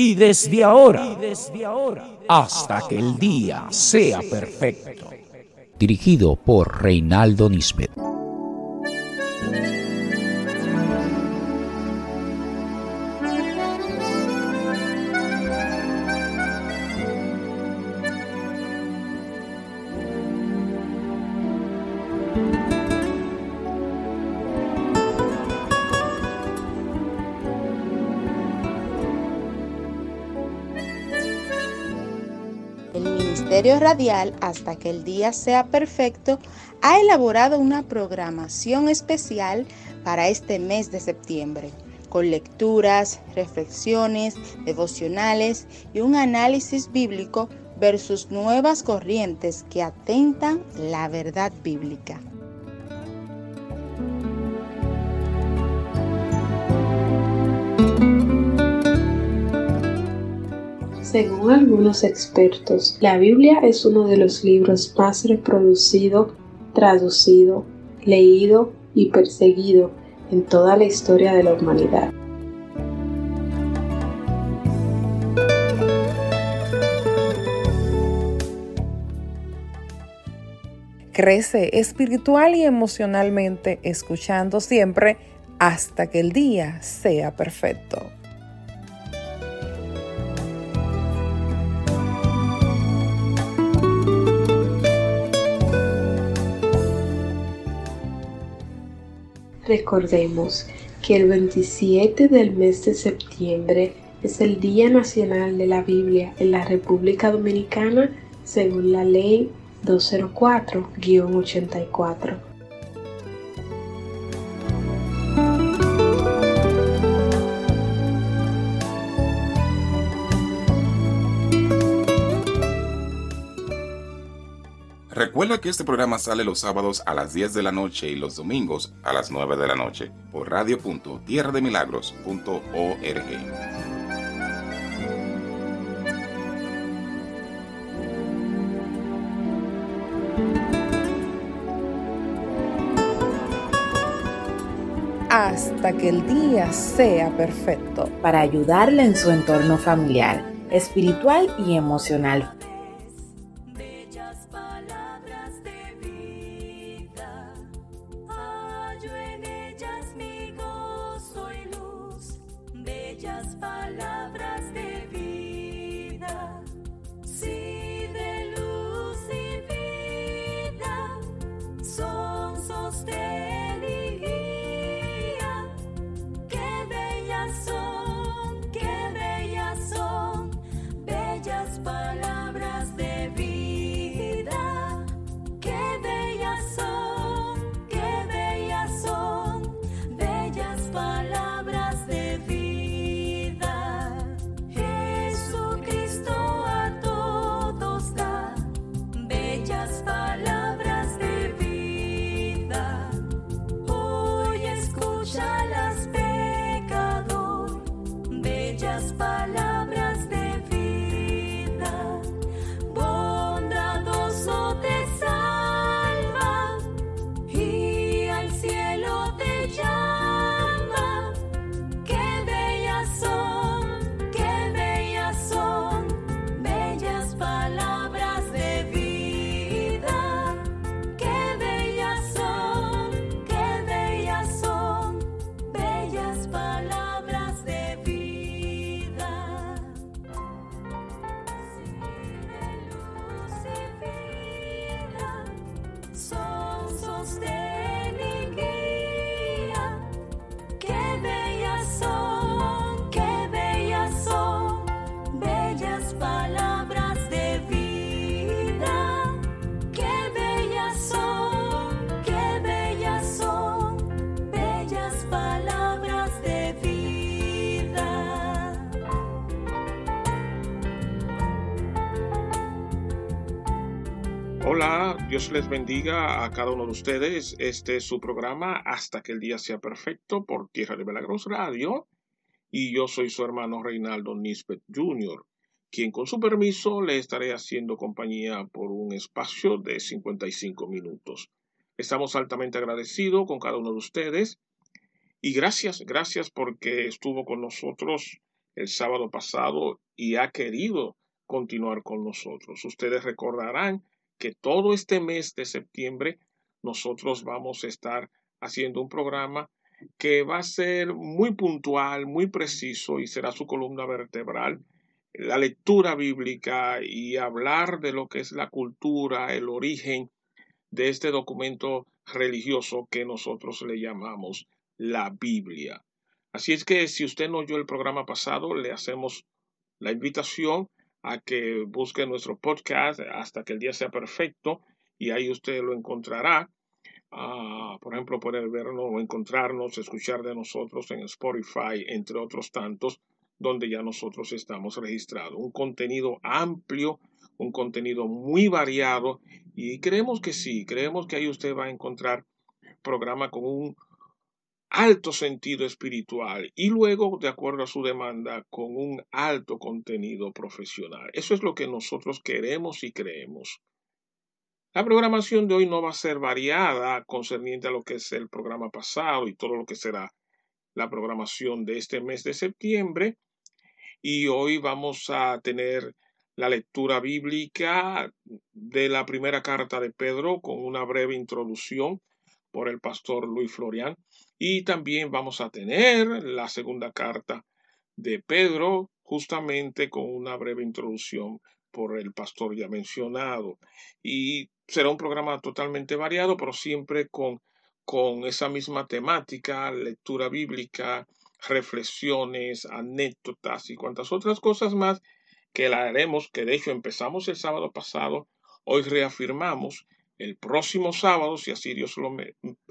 y desde ahora, hasta que el día sea perfecto. Dirigido por Reinaldo Nisbet. Hasta que el día sea perfecto, ha elaborado una programación especial para este mes de septiembre, con lecturas, reflexiones, devocionales y un análisis bíblico versus nuevas corrientes que atentan la verdad bíblica. Según algunos expertos, la Biblia es uno de los libros más reproducido, traducido, leído y perseguido en toda la historia de la humanidad. Crece espiritual y emocionalmente escuchando siempre hasta que el día sea perfecto. Recordemos que el 27 del mes de septiembre es el Día Nacional de la Biblia en la República Dominicana según la Ley 204-84. Recuerda que este programa sale los sábados a las 10 de la noche y los domingos a las 9 de la noche por radio.tierrademilagros.org. hasta que el día sea perfecto. Para ayudarle en su entorno familiar, espiritual y emocional Dios les bendiga a cada uno de ustedes. Este es su programa Hasta que el día sea perfecto por Tierra de Milagros Radio. Y yo soy su hermano Reinaldo Nisbet Jr., quien con su permiso le estaré haciendo compañía por un espacio de 55 minutos. Estamos altamente agradecidos con cada uno de ustedes. Y gracias, gracias porque estuvo con nosotros el sábado pasado y ha querido continuar con nosotros. Ustedes recordarán que todo este mes de septiembre nosotros vamos a estar haciendo un programa que va a ser muy puntual, muy preciso y será su columna vertebral, la lectura bíblica y hablar de lo que es la cultura, el origen de este documento religioso que nosotros le llamamos la Biblia. Así es que si usted no oyó el programa pasado, le hacemos la invitación a que busque nuestro podcast hasta que el día sea perfecto y ahí usted lo encontrará. Ah, por ejemplo, puede vernos o encontrarnos, escuchar de nosotros en Spotify, entre otros tantos, donde ya nosotros estamos registrados. Un contenido amplio, un contenido muy variado y creemos que sí, creemos que ahí usted va a encontrar programa con un alto sentido espiritual y luego, de acuerdo a su demanda, con un alto contenido profesional. Eso es lo que nosotros queremos y creemos. La programación de hoy no va a ser variada concerniente a lo que es el programa pasado y todo lo que será la programación de este mes de septiembre. Y hoy vamos a tener la lectura bíblica de la primera carta de Pedro con una breve introducción por el pastor Luis Florian. Y también vamos a tener la segunda carta de Pedro, justamente con una breve introducción por el pastor ya mencionado. Y será un programa totalmente variado, pero siempre con, con esa misma temática, lectura bíblica, reflexiones, anécdotas y cuantas otras cosas más que la haremos, que de hecho empezamos el sábado pasado, hoy reafirmamos el próximo sábado, si así Dios lo,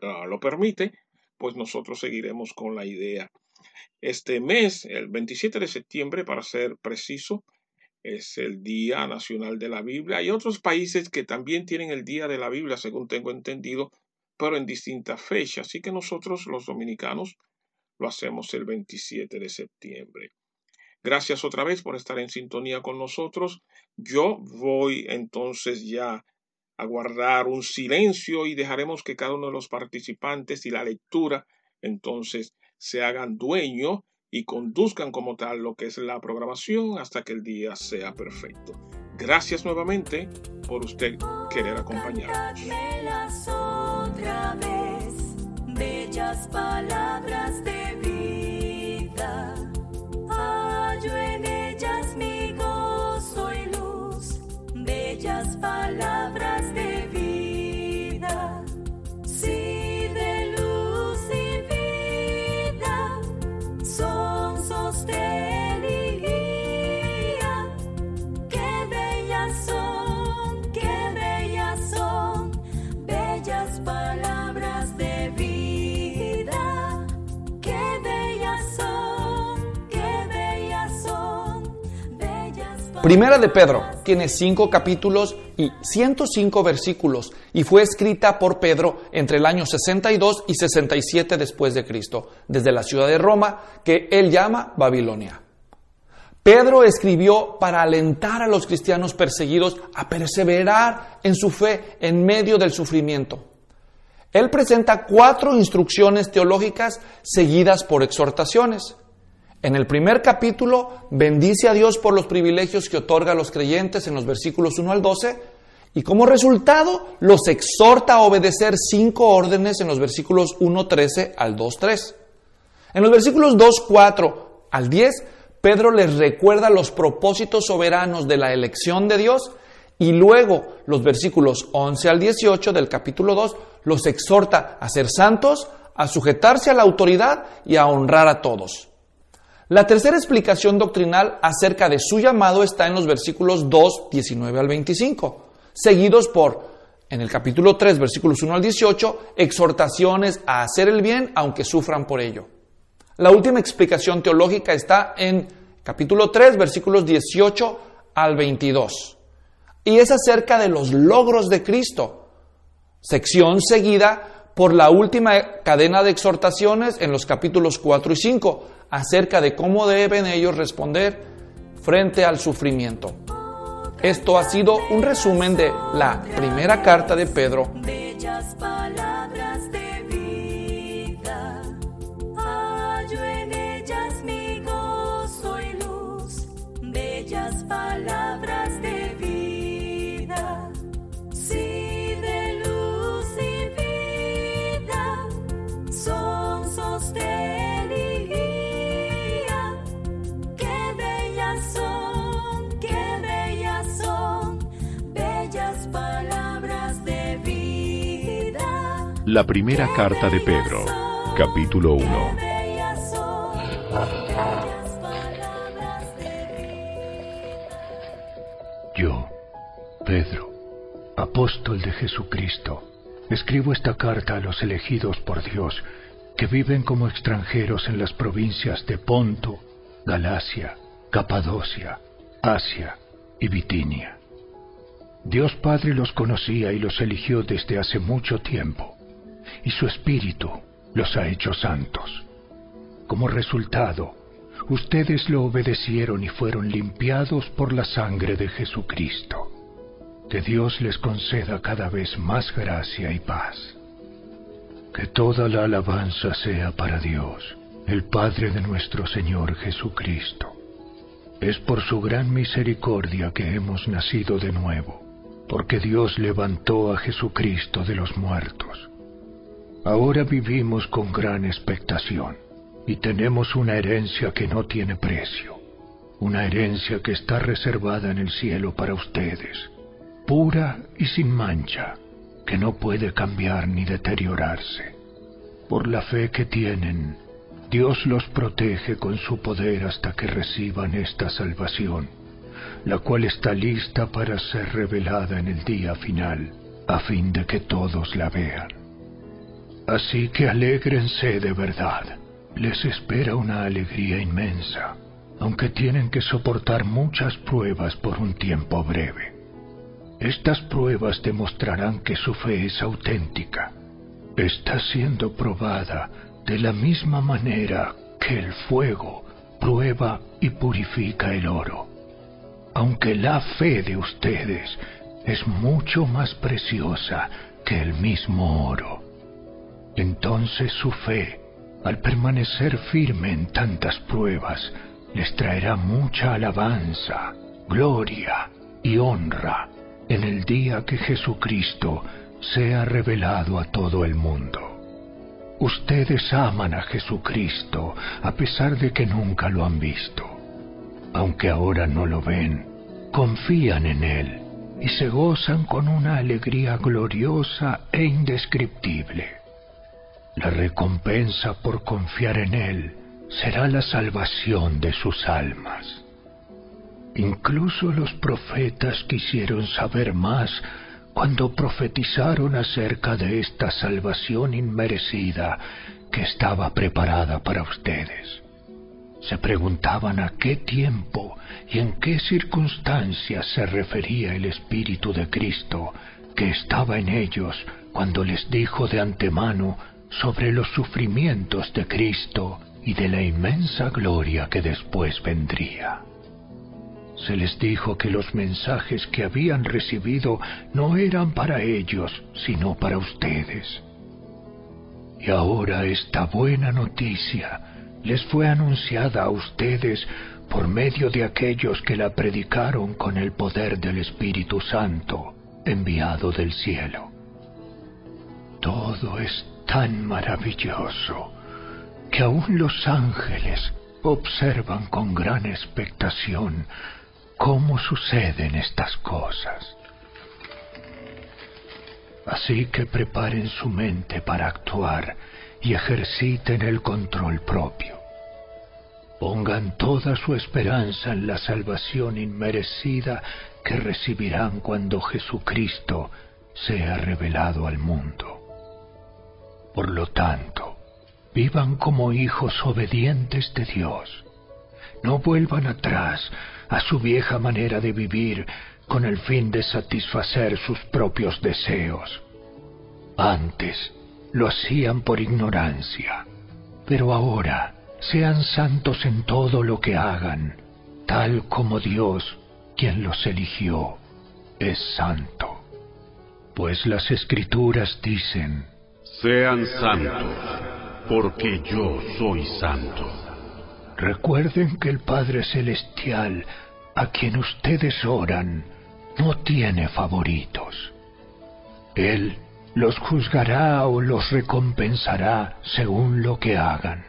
ah, lo permite, pues nosotros seguiremos con la idea. Este mes, el 27 de septiembre, para ser preciso, es el Día Nacional de la Biblia. Hay otros países que también tienen el Día de la Biblia, según tengo entendido, pero en distintas fechas. Así que nosotros, los dominicanos, lo hacemos el 27 de septiembre. Gracias otra vez por estar en sintonía con nosotros. Yo voy entonces ya a guardar un silencio y dejaremos que cada uno de los participantes y la lectura entonces se hagan dueño y conduzcan como tal lo que es la programación hasta que el día sea perfecto. Gracias nuevamente por usted querer acompañarnos. bellas palabras de Primera de Pedro tiene cinco capítulos y 105 versículos y fue escrita por Pedro entre el año 62 y 67 después de Cristo, desde la ciudad de Roma que él llama Babilonia. Pedro escribió para alentar a los cristianos perseguidos a perseverar en su fe en medio del sufrimiento. Él presenta cuatro instrucciones teológicas seguidas por exhortaciones. En el primer capítulo bendice a Dios por los privilegios que otorga a los creyentes en los versículos 1 al 12 y como resultado los exhorta a obedecer cinco órdenes en los versículos 1.13 al 2.3. En los versículos 2.4 al 10, Pedro les recuerda los propósitos soberanos de la elección de Dios y luego los versículos 11 al 18 del capítulo 2 los exhorta a ser santos, a sujetarse a la autoridad y a honrar a todos. La tercera explicación doctrinal acerca de su llamado está en los versículos 2, 19 al 25, seguidos por, en el capítulo 3, versículos 1 al 18, exhortaciones a hacer el bien aunque sufran por ello. La última explicación teológica está en capítulo 3, versículos 18 al 22. Y es acerca de los logros de Cristo, sección seguida por la última cadena de exhortaciones en los capítulos 4 y 5, acerca de cómo deben ellos responder frente al sufrimiento. Esto ha sido un resumen de la primera carta de Pedro. La primera carta de Pedro, capítulo 1. Bellas son, bellas palabras de Yo, Pedro, apóstol de Jesucristo, escribo esta carta a los elegidos por Dios que viven como extranjeros en las provincias de Ponto, Galacia, Capadocia, Asia y Bitinia. Dios Padre los conocía y los eligió desde hace mucho tiempo, y su Espíritu los ha hecho santos. Como resultado, ustedes lo obedecieron y fueron limpiados por la sangre de Jesucristo. Que Dios les conceda cada vez más gracia y paz. Que toda la alabanza sea para Dios, el Padre de nuestro Señor Jesucristo. Es por su gran misericordia que hemos nacido de nuevo, porque Dios levantó a Jesucristo de los muertos. Ahora vivimos con gran expectación y tenemos una herencia que no tiene precio, una herencia que está reservada en el cielo para ustedes, pura y sin mancha, que no puede cambiar ni deteriorarse. Por la fe que tienen, Dios los protege con su poder hasta que reciban esta salvación, la cual está lista para ser revelada en el día final, a fin de que todos la vean. Así que alégrense de verdad. Les espera una alegría inmensa, aunque tienen que soportar muchas pruebas por un tiempo breve. Estas pruebas demostrarán que su fe es auténtica. Está siendo probada de la misma manera que el fuego prueba y purifica el oro. Aunque la fe de ustedes es mucho más preciosa que el mismo oro. Entonces su fe, al permanecer firme en tantas pruebas, les traerá mucha alabanza, gloria y honra en el día que Jesucristo sea revelado a todo el mundo. Ustedes aman a Jesucristo a pesar de que nunca lo han visto. Aunque ahora no lo ven, confían en Él y se gozan con una alegría gloriosa e indescriptible. La recompensa por confiar en Él será la salvación de sus almas. Incluso los profetas quisieron saber más cuando profetizaron acerca de esta salvación inmerecida que estaba preparada para ustedes. Se preguntaban a qué tiempo y en qué circunstancias se refería el Espíritu de Cristo que estaba en ellos cuando les dijo de antemano sobre los sufrimientos de Cristo y de la inmensa gloria que después vendría. Se les dijo que los mensajes que habían recibido no eran para ellos, sino para ustedes. Y ahora esta buena noticia les fue anunciada a ustedes por medio de aquellos que la predicaron con el poder del Espíritu Santo enviado del cielo. Todo es tan maravilloso que aún los ángeles observan con gran expectación cómo suceden estas cosas. Así que preparen su mente para actuar y ejerciten el control propio. Pongan toda su esperanza en la salvación inmerecida que recibirán cuando Jesucristo sea revelado al mundo. Por lo tanto, vivan como hijos obedientes de Dios. No vuelvan atrás a su vieja manera de vivir con el fin de satisfacer sus propios deseos. Antes lo hacían por ignorancia, pero ahora sean santos en todo lo que hagan, tal como Dios, quien los eligió, es santo. Pues las escrituras dicen, Sean santos, porque yo soy santo. Recuerden que el Padre Celestial a quien ustedes oran, no tiene favoritos. Él los juzgará o los recompensará según lo que hagan.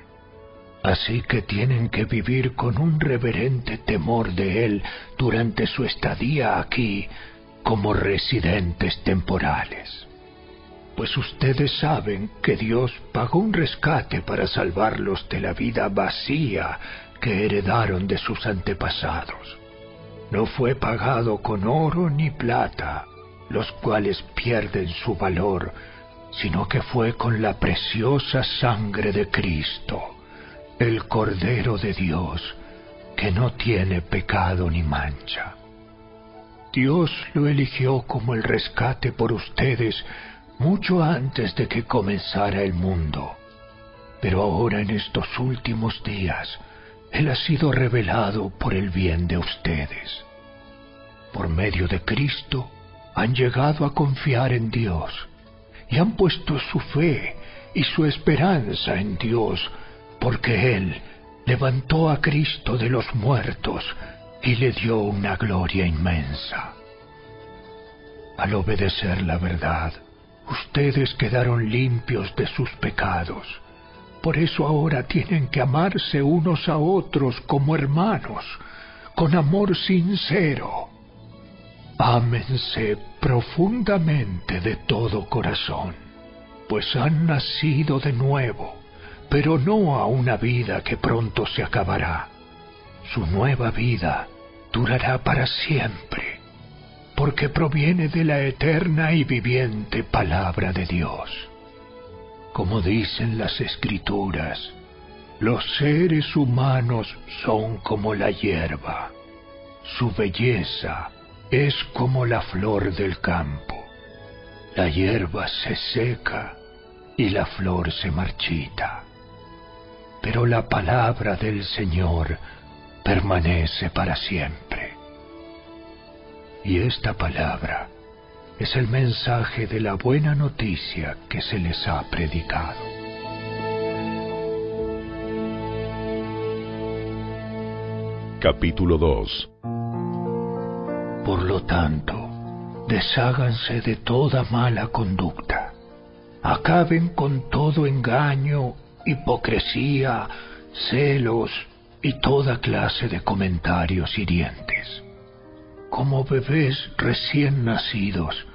Así que tienen que vivir con un reverente temor de Él durante su estadía aquí como residentes temporales. Pues ustedes saben que Dios pagó un rescate para salvarlos de la vida vacía que heredaron de sus antepasados. No fue pagado con oro ni plata, los cuales pierden su valor, sino que fue con la preciosa sangre de Cristo, el Cordero de Dios, que no tiene pecado ni mancha. Dios lo eligió como el rescate por ustedes mucho antes de que comenzara el mundo. Pero ahora en estos últimos días, Él ha sido revelado por el bien de ustedes. Por medio de Cristo, han llegado a confiar en Dios y han puesto su fe y su esperanza en Dios, porque Él levantó a Cristo de los muertos y le dio una gloria inmensa. Al obedecer la verdad, ustedes quedaron limpios de sus pecados. Por eso ahora tienen que amarse unos a otros como hermanos, con amor sincero. Ámense profundamente de todo corazón, pues han nacido de nuevo, pero no a una vida que pronto se acabará. Su nueva vida durará para siempre, porque proviene de la eterna y viviente palabra de Dios. Como dicen las escrituras, los seres humanos son como la hierba, su belleza es como la flor del campo. La hierba se seca y la flor se marchita. Pero la palabra del Señor permanece para siempre. Y esta palabra es el mensaje de la buena noticia que se les ha predicado. Capítulo 2 Por lo tanto, desháganse de toda mala conducta. Acaben con todo engaño, hipocresía, celos y toda clase de comentarios hirientes. Como bebés recién nacidos,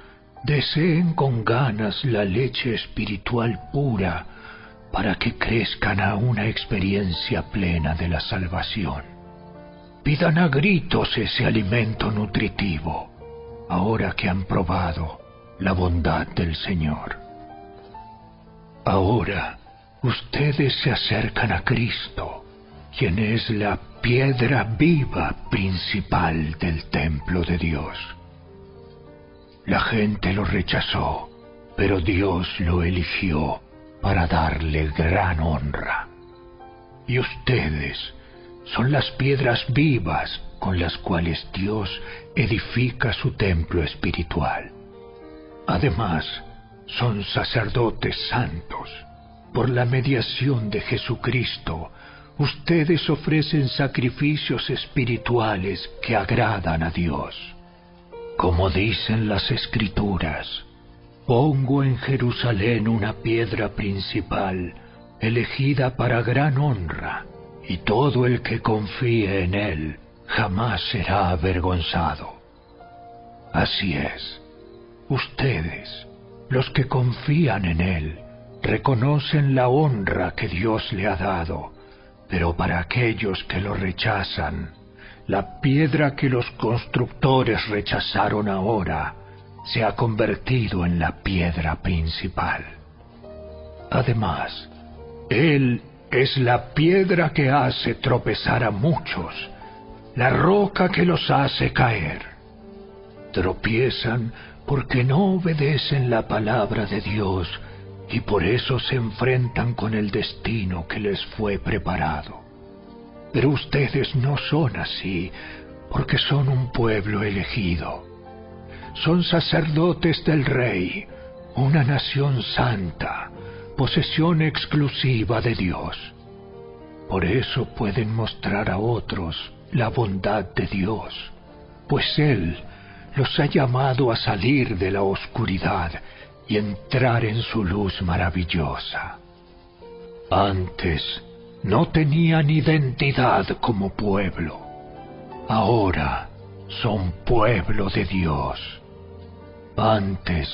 deseen con ganas la leche espiritual pura para que crezcan a una experiencia plena de la salvación. Pidan a gritos ese alimento nutritivo, ahora que han probado la bondad del Señor. Ahora ustedes se acercan a Cristo, quien es la piedra viva principal del templo de Dios. La gente lo rechazó, pero Dios lo eligió para darle gran honra. Y ustedes son las piedras vivas con las cuales Dios edifica su templo espiritual. Además, son sacerdotes santos. Por la mediación de Jesucristo, ustedes ofrecen sacrificios espirituales que agradan a Dios. Como dicen las escrituras, pongo en Jerusalén una piedra principal, elegida para gran honra, y todo el que confíe en él jamás será avergonzado. Así es, ustedes, los que confían en él, reconocen la honra que Dios le ha dado, pero para aquellos que lo rechazan, la piedra que los constructores rechazaron ahora se ha convertido en la piedra principal. Además, Él es la piedra que hace tropezar a muchos, la roca que los hace caer. Tropiezan porque no obedecen la palabra de Dios y por eso se enfrentan con el destino que les fue preparado. Pero ustedes no son así, porque son un pueblo elegido. Son sacerdotes del Rey, una nación santa, posesión exclusiva de Dios. Por eso pueden mostrar a otros la bondad de Dios, pues Él los ha llamado a salir de la oscuridad y entrar en su luz maravillosa. Antes no tenían identidad como pueblo, ahora son pueblo de Dios. Antes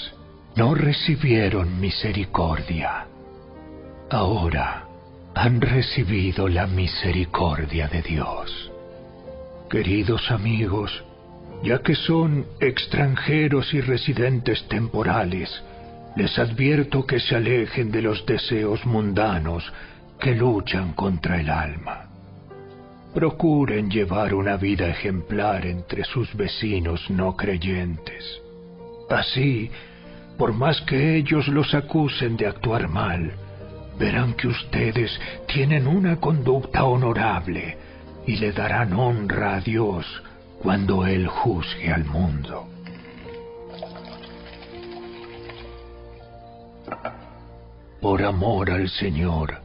no recibieron misericordia, ahora han recibido la misericordia de Dios. Queridos amigos, ya que son extranjeros y residentes temporales, les advierto que se alejen de los deseos mundanos que luchan contra el alma. Procuren llevar una vida ejemplar entre sus vecinos no creyentes. Así, por más que ellos los acusen de actuar mal, verán que ustedes tienen una conducta honorable y le darán honra a Dios cuando Él juzgue al mundo. Por amor al Señor,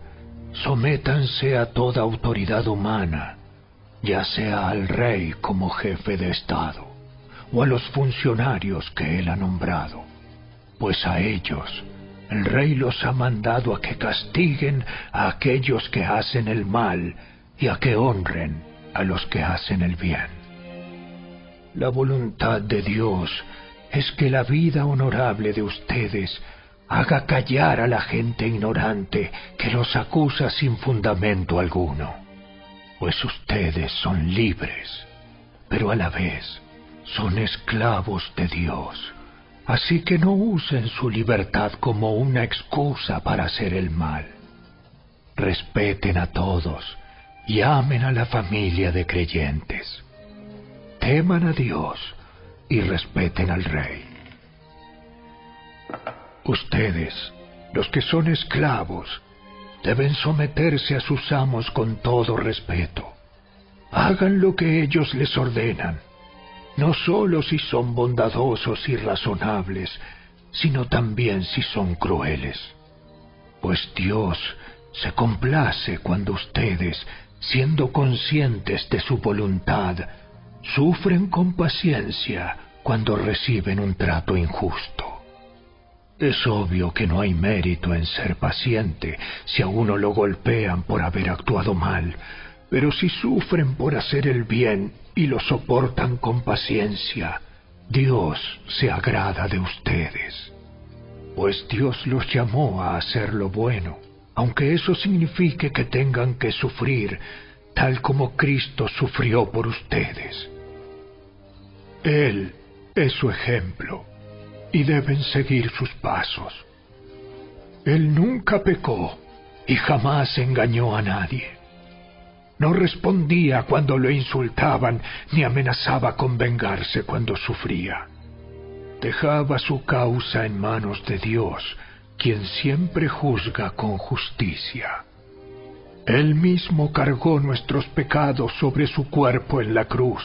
sométanse a toda autoridad humana, ya sea al rey como jefe de Estado, o a los funcionarios que Él ha nombrado, pues a ellos el rey los ha mandado a que castiguen a aquellos que hacen el mal y a que honren a los que hacen el bien. La voluntad de Dios es que la vida honorable de ustedes haga callar a la gente ignorante que los acusa sin fundamento alguno, pues ustedes son libres, pero a la vez son esclavos de Dios. Así que no usen su libertad como una excusa para hacer el mal. Respeten a todos y amen a la familia de creyentes. Teman a Dios y respeten al Rey. Ustedes, los que son esclavos, deben someterse a sus amos con todo respeto. Hagan lo que ellos les ordenan, no solo si son bondadosos y razonables, sino también si son crueles. Pues Dios se complace cuando ustedes, siendo conscientes de su voluntad, sufren con paciencia cuando reciben un trato injusto. Es obvio que no hay mérito en ser paciente si a uno lo golpean por haber actuado mal, pero si sufren por hacer el bien y lo soportan con paciencia, Dios se agrada de ustedes. Pues Dios los llamó a hacer lo bueno, aunque eso signifique que tengan que sufrir tal como Cristo sufrió por ustedes. Él es su ejemplo y deben seguir sus pasos. Él nunca pecó y jamás engañó a nadie. No respondía cuando lo insultaban ni amenazaba con vengarse cuando sufría. Dejaba su causa en manos de Dios, quien siempre juzga con justicia. Él mismo cargó nuestros pecados sobre su cuerpo en la cruz,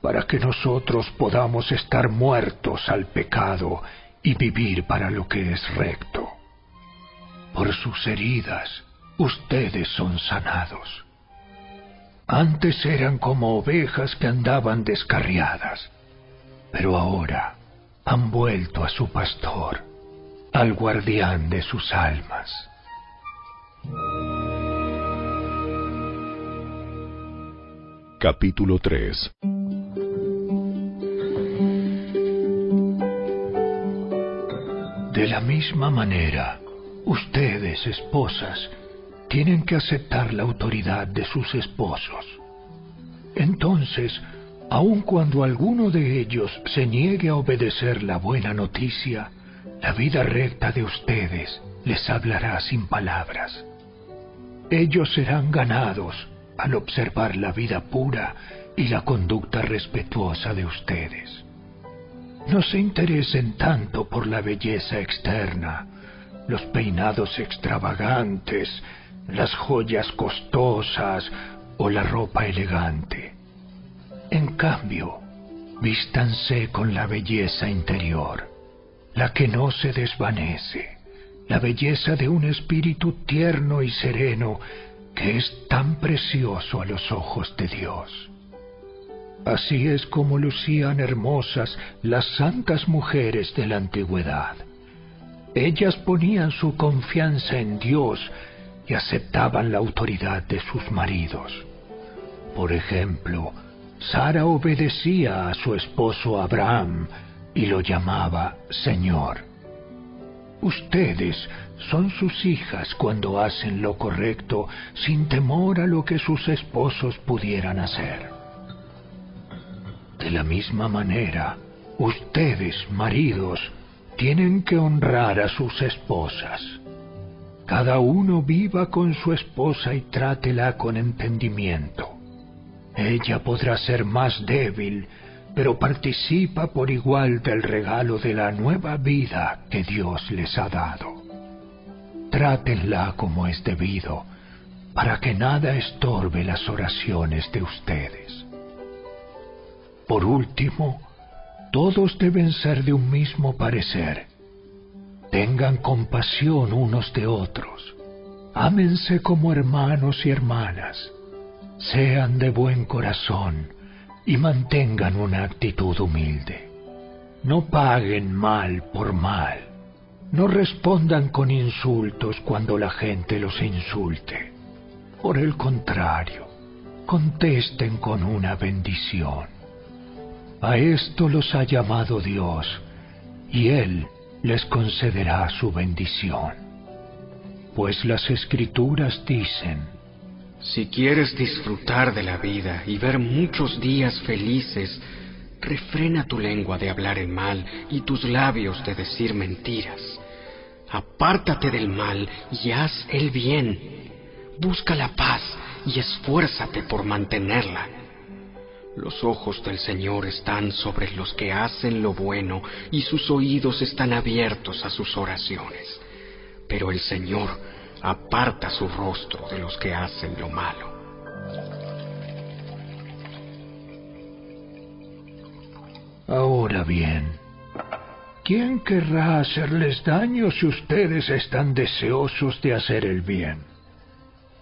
para que nosotros podamos estar muertos al pecado y vivir para lo que es recto. Por sus heridas, ustedes son sanados. Antes eran como ovejas que andaban descarriadas, pero ahora han vuelto a su pastor, al guardián de sus almas. Capítulo 3 De la misma manera, ustedes, esposas, tienen que aceptar la autoridad de sus esposos. Entonces, aun cuando alguno de ellos se niegue a obedecer la buena noticia, la vida recta de ustedes les hablará sin palabras. Ellos serán ganados al observar la vida pura y la conducta respetuosa de ustedes. No se interesen tanto por la belleza externa, los peinados extravagantes, las joyas costosas o la ropa elegante. En cambio, vístanse con la belleza interior, la que no se desvanece, la belleza de un espíritu tierno y sereno que es tan precioso a los ojos de Dios. Así es como lucían hermosas las santas mujeres de la antigüedad. Ellas ponían su confianza en Dios y aceptaban la autoridad de sus maridos. Por ejemplo, Sara obedecía a su esposo Abraham y lo llamaba Señor. Ustedes son sus hijas cuando hacen lo correcto sin temor a lo que sus esposos pudieran hacer. De la misma manera, ustedes, maridos, tienen que honrar a sus esposas. Cada uno viva con su esposa y trátela con entendimiento. Ella podrá ser más débil, pero participa por igual del regalo de la nueva vida que Dios les ha dado. Trátenla como es debido, para que nada estorbe las oraciones de ustedes. Por último, todos deben ser de un mismo parecer. Tengan compasión unos de otros. Ámense como hermanos y hermanas. Sean de buen corazón y mantengan una actitud humilde. No paguen mal por mal. No respondan con insultos cuando la gente los insulte. Por el contrario, contesten con una bendición. A esto los ha llamado Dios, y Él les concederá su bendición. Pues las escrituras dicen, Si quieres disfrutar de la vida y ver muchos días felices, refrena tu lengua de hablar el mal y tus labios de decir mentiras. Apártate del mal y haz el bien. Busca la paz y esfuérzate por mantenerla. Los ojos del Señor están sobre los que hacen lo bueno y sus oídos están abiertos a sus oraciones. Pero el Señor aparta su rostro de los que hacen lo malo. Ahora bien, ¿quién querrá hacerles daño si ustedes están deseosos de hacer el bien?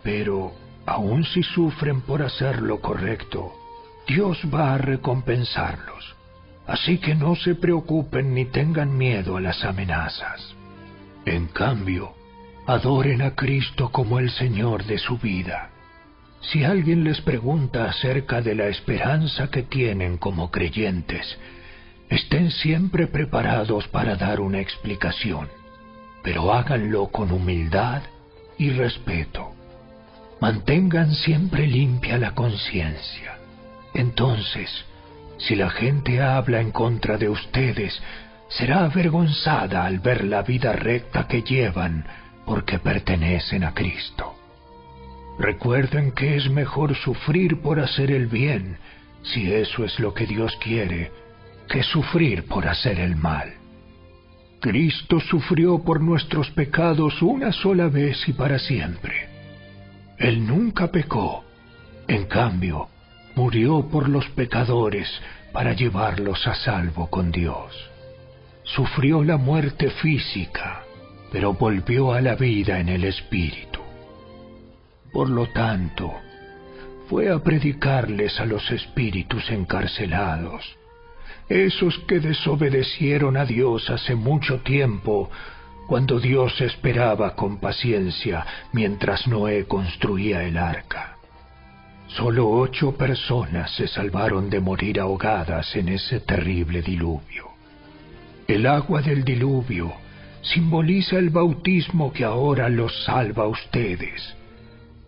Pero, aun si sufren por hacer lo correcto, Dios va a recompensarlos. Así que no se preocupen ni tengan miedo a las amenazas. En cambio, adoren a Cristo como el Señor de su vida. Si alguien les pregunta acerca de la esperanza que tienen como creyentes, estén siempre preparados para dar una explicación, pero háganlo con humildad y respeto. Mantengan siempre limpia la conciencia. Entonces, si la gente habla en contra de ustedes, será avergonzada al ver la vida recta que llevan porque pertenecen a Cristo. Recuerden que es mejor sufrir por hacer el bien, si eso es lo que Dios quiere, que sufrir por hacer el mal. Cristo sufrió por nuestros pecados una sola vez y para siempre. Él nunca pecó. En cambio, murió por los pecadores para llevarlos a salvo con Dios. Sufrió la muerte física, pero volvió a la vida en el Espíritu. Por lo tanto, fue a predicarles a los espíritus encarcelados, esos que desobedecieron a Dios hace mucho tiempo, cuando Dios esperaba con paciencia mientras Noé construía el arca. Solo ocho personas se salvaron de morir ahogadas en ese terrible diluvio. El agua del diluvio simboliza el bautismo que ahora los salva a ustedes,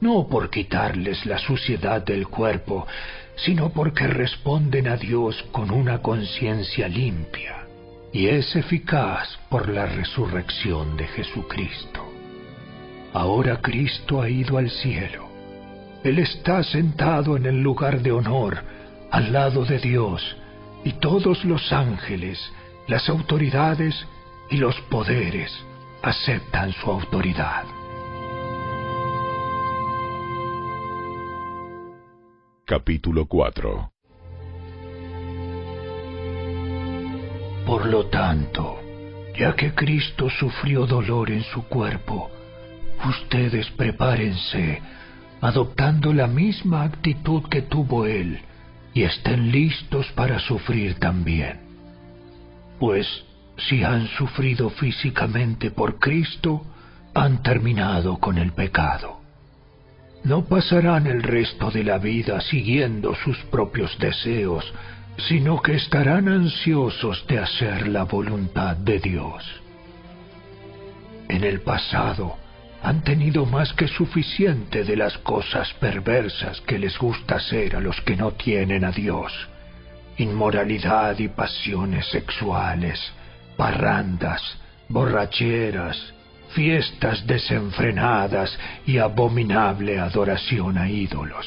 no por quitarles la suciedad del cuerpo, sino porque responden a Dios con una conciencia limpia, y es eficaz por la resurrección de Jesucristo. Ahora Cristo ha ido al cielo. Él está sentado en el lugar de honor, al lado de Dios, y todos los ángeles, las autoridades y los poderes aceptan su autoridad. Capítulo 4 Por lo tanto, ya que Cristo sufrió dolor en su cuerpo, ustedes prepárense, adoptando la misma actitud que tuvo Él, y estén listos para sufrir también. Pues si han sufrido físicamente por Cristo, han terminado con el pecado. No pasarán el resto de la vida siguiendo sus propios deseos, sino que estarán ansiosos de hacer la voluntad de Dios. En el pasado han tenido más que suficiente de las cosas perversas que les gusta hacer a los que no tienen a Dios. Inmoralidad y pasiones sexuales, parrandas, borracheras, fiestas desenfrenadas y abominable adoración a ídolos.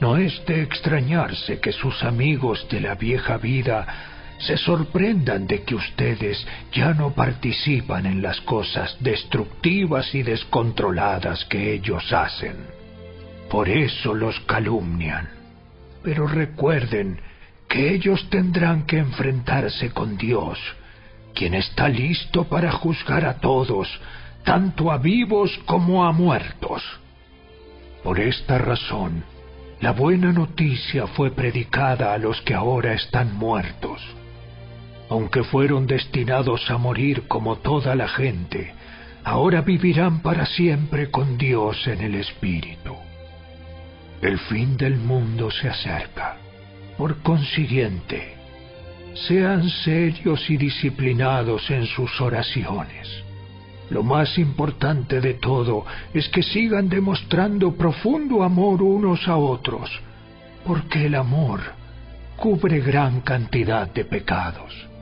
No es de extrañarse que sus amigos de la vieja vida se sorprendan de que ustedes ya no participan en las cosas destructivas y descontroladas que ellos hacen. Por eso los calumnian. Pero recuerden que ellos tendrán que enfrentarse con Dios, quien está listo para juzgar a todos, tanto a vivos como a muertos. Por esta razón, la buena noticia fue predicada a los que ahora están muertos. Aunque fueron destinados a morir como toda la gente, ahora vivirán para siempre con Dios en el Espíritu. El fin del mundo se acerca. Por consiguiente, sean serios y disciplinados en sus oraciones. Lo más importante de todo es que sigan demostrando profundo amor unos a otros, porque el amor cubre gran cantidad de pecados.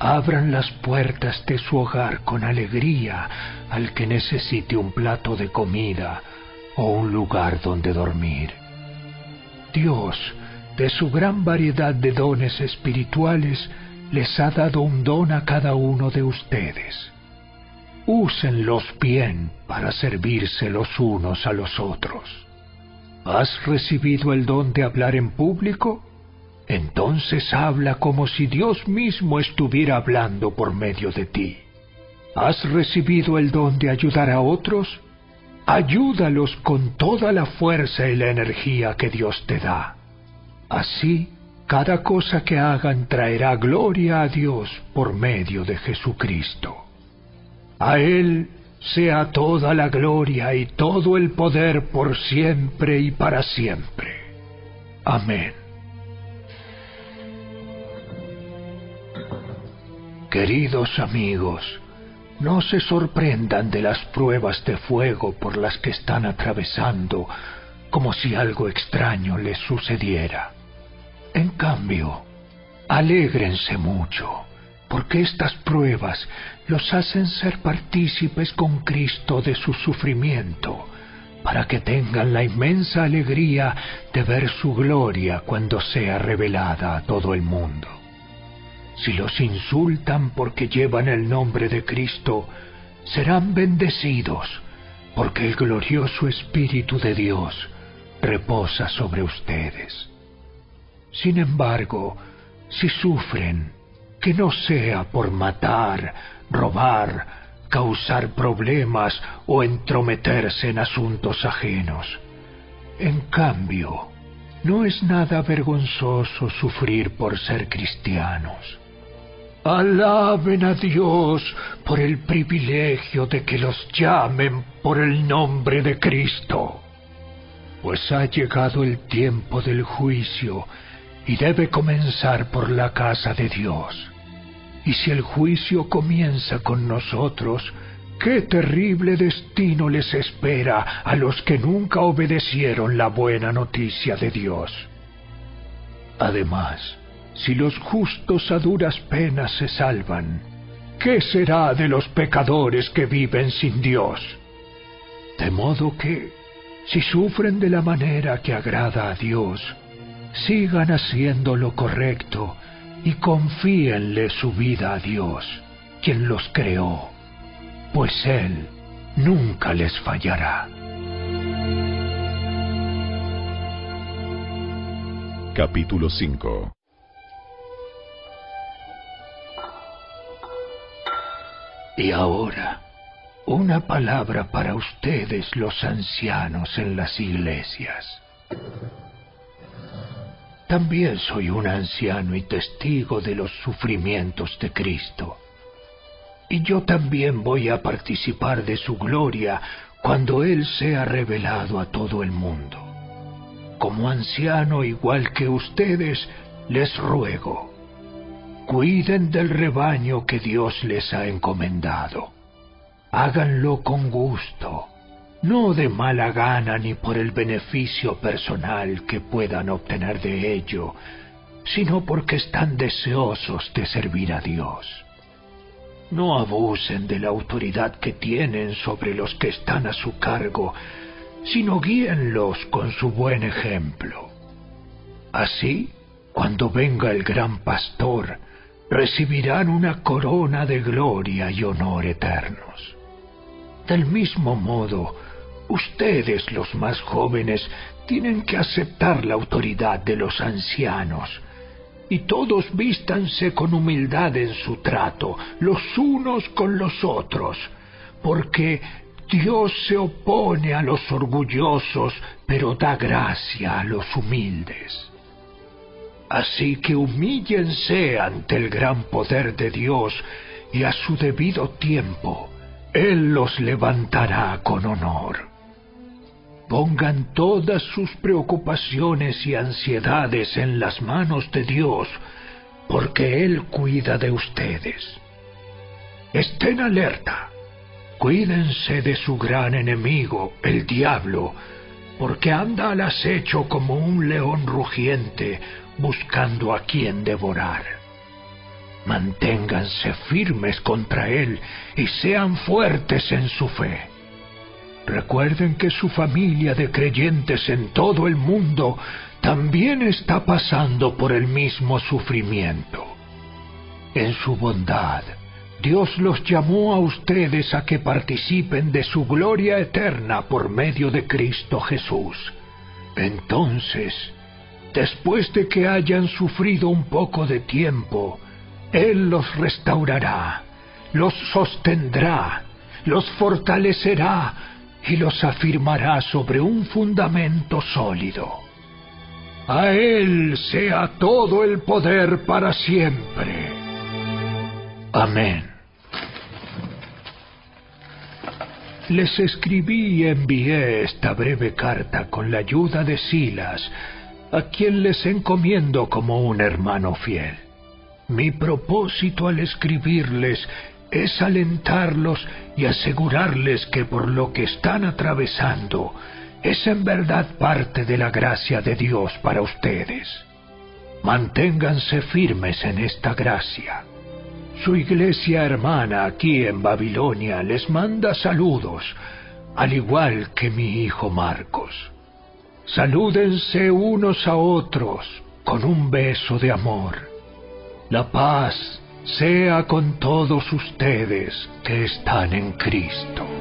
Abran las puertas de su hogar con alegría al que necesite un plato de comida o un lugar donde dormir. Dios, de su gran variedad de dones espirituales, les ha dado un don a cada uno de ustedes. Úsenlos bien para servirse los unos a los otros. ¿Has recibido el don de hablar en público? Entonces habla como si Dios mismo estuviera hablando por medio de ti. ¿Has recibido el don de ayudar a otros? Ayúdalos con toda la fuerza y la energía que Dios te da. Así, cada cosa que hagan traerá gloria a Dios por medio de Jesucristo. A Él sea toda la gloria y todo el poder por siempre y para siempre. Amén. Queridos amigos, no se sorprendan de las pruebas de fuego por las que están atravesando como si algo extraño les sucediera. En cambio, alégrense mucho, porque estas pruebas los hacen ser partícipes con Cristo de su sufrimiento, para que tengan la inmensa alegría de ver su gloria cuando sea revelada a todo el mundo. Si los insultan porque llevan el nombre de Cristo, serán bendecidos, porque el glorioso Espíritu de Dios reposa sobre ustedes. Sin embargo, si sufren, que no sea por matar, robar, causar problemas o entrometerse en asuntos ajenos. En cambio, no es nada vergonzoso sufrir por ser cristianos. Alaben a Dios por el privilegio de que los llamen por el nombre de Cristo. Pues ha llegado el tiempo del juicio y debe comenzar por la casa de Dios. Y si el juicio comienza con nosotros, qué terrible destino les espera a los que nunca obedecieron la buena noticia de Dios. Además, si los justos a duras penas se salvan, ¿qué será de los pecadores que viven sin Dios? De modo que, si sufren de la manera que agrada a Dios, sigan haciendo lo correcto y confíenle su vida a Dios, quien los creó, pues Él nunca les fallará. Capítulo 5 Y ahora, una palabra para ustedes los ancianos en las iglesias. También soy un anciano y testigo de los sufrimientos de Cristo. Y yo también voy a participar de su gloria cuando Él sea revelado a todo el mundo. Como anciano igual que ustedes, les ruego, cuiden del rebaño que Dios les ha encomendado. Háganlo con gusto, no de mala gana ni por el beneficio personal que puedan obtener de ello, sino porque están deseosos de servir a Dios. No abusen de la autoridad que tienen sobre los que están a su cargo, sino guíenlos con su buen ejemplo. Así, cuando venga el gran pastor, recibirán una corona de gloria y honor eternos. Del mismo modo, ustedes los más jóvenes tienen que aceptar la autoridad de los ancianos, y todos vístanse con humildad en su trato, los unos con los otros, porque Dios se opone a los orgullosos, pero da gracia a los humildes. Así que humíllense ante el gran poder de Dios y a su debido tiempo Él los levantará con honor. Pongan todas sus preocupaciones y ansiedades en las manos de Dios, porque Él cuida de ustedes. Estén alerta, cuídense de su gran enemigo, el diablo, porque anda al acecho como un león rugiente, buscando a quien devorar. Manténganse firmes contra él y sean fuertes en su fe. Recuerden que su familia de creyentes en todo el mundo también está pasando por el mismo sufrimiento. En su bondad, Dios los llamó a ustedes a que participen de su gloria eterna por medio de Cristo Jesús. Entonces, después de que hayan sufrido un poco de tiempo, Él los restaurará, los sostendrá, los fortalecerá y los afirmará sobre un fundamento sólido. A Él sea todo el poder para siempre. Amén. Les escribí y envié esta breve carta con la ayuda de Silas, a quien les encomiendo como un hermano fiel. Mi propósito al escribirles es alentarlos y asegurarles que por lo que están atravesando es en verdad parte de la gracia de Dios para ustedes. Manténganse firmes en esta gracia. Su iglesia hermana aquí en Babilonia les manda saludos, al igual que mi hijo Marcos. Salúdense unos a otros con un beso de amor. La paz sea con todos ustedes que están en Cristo.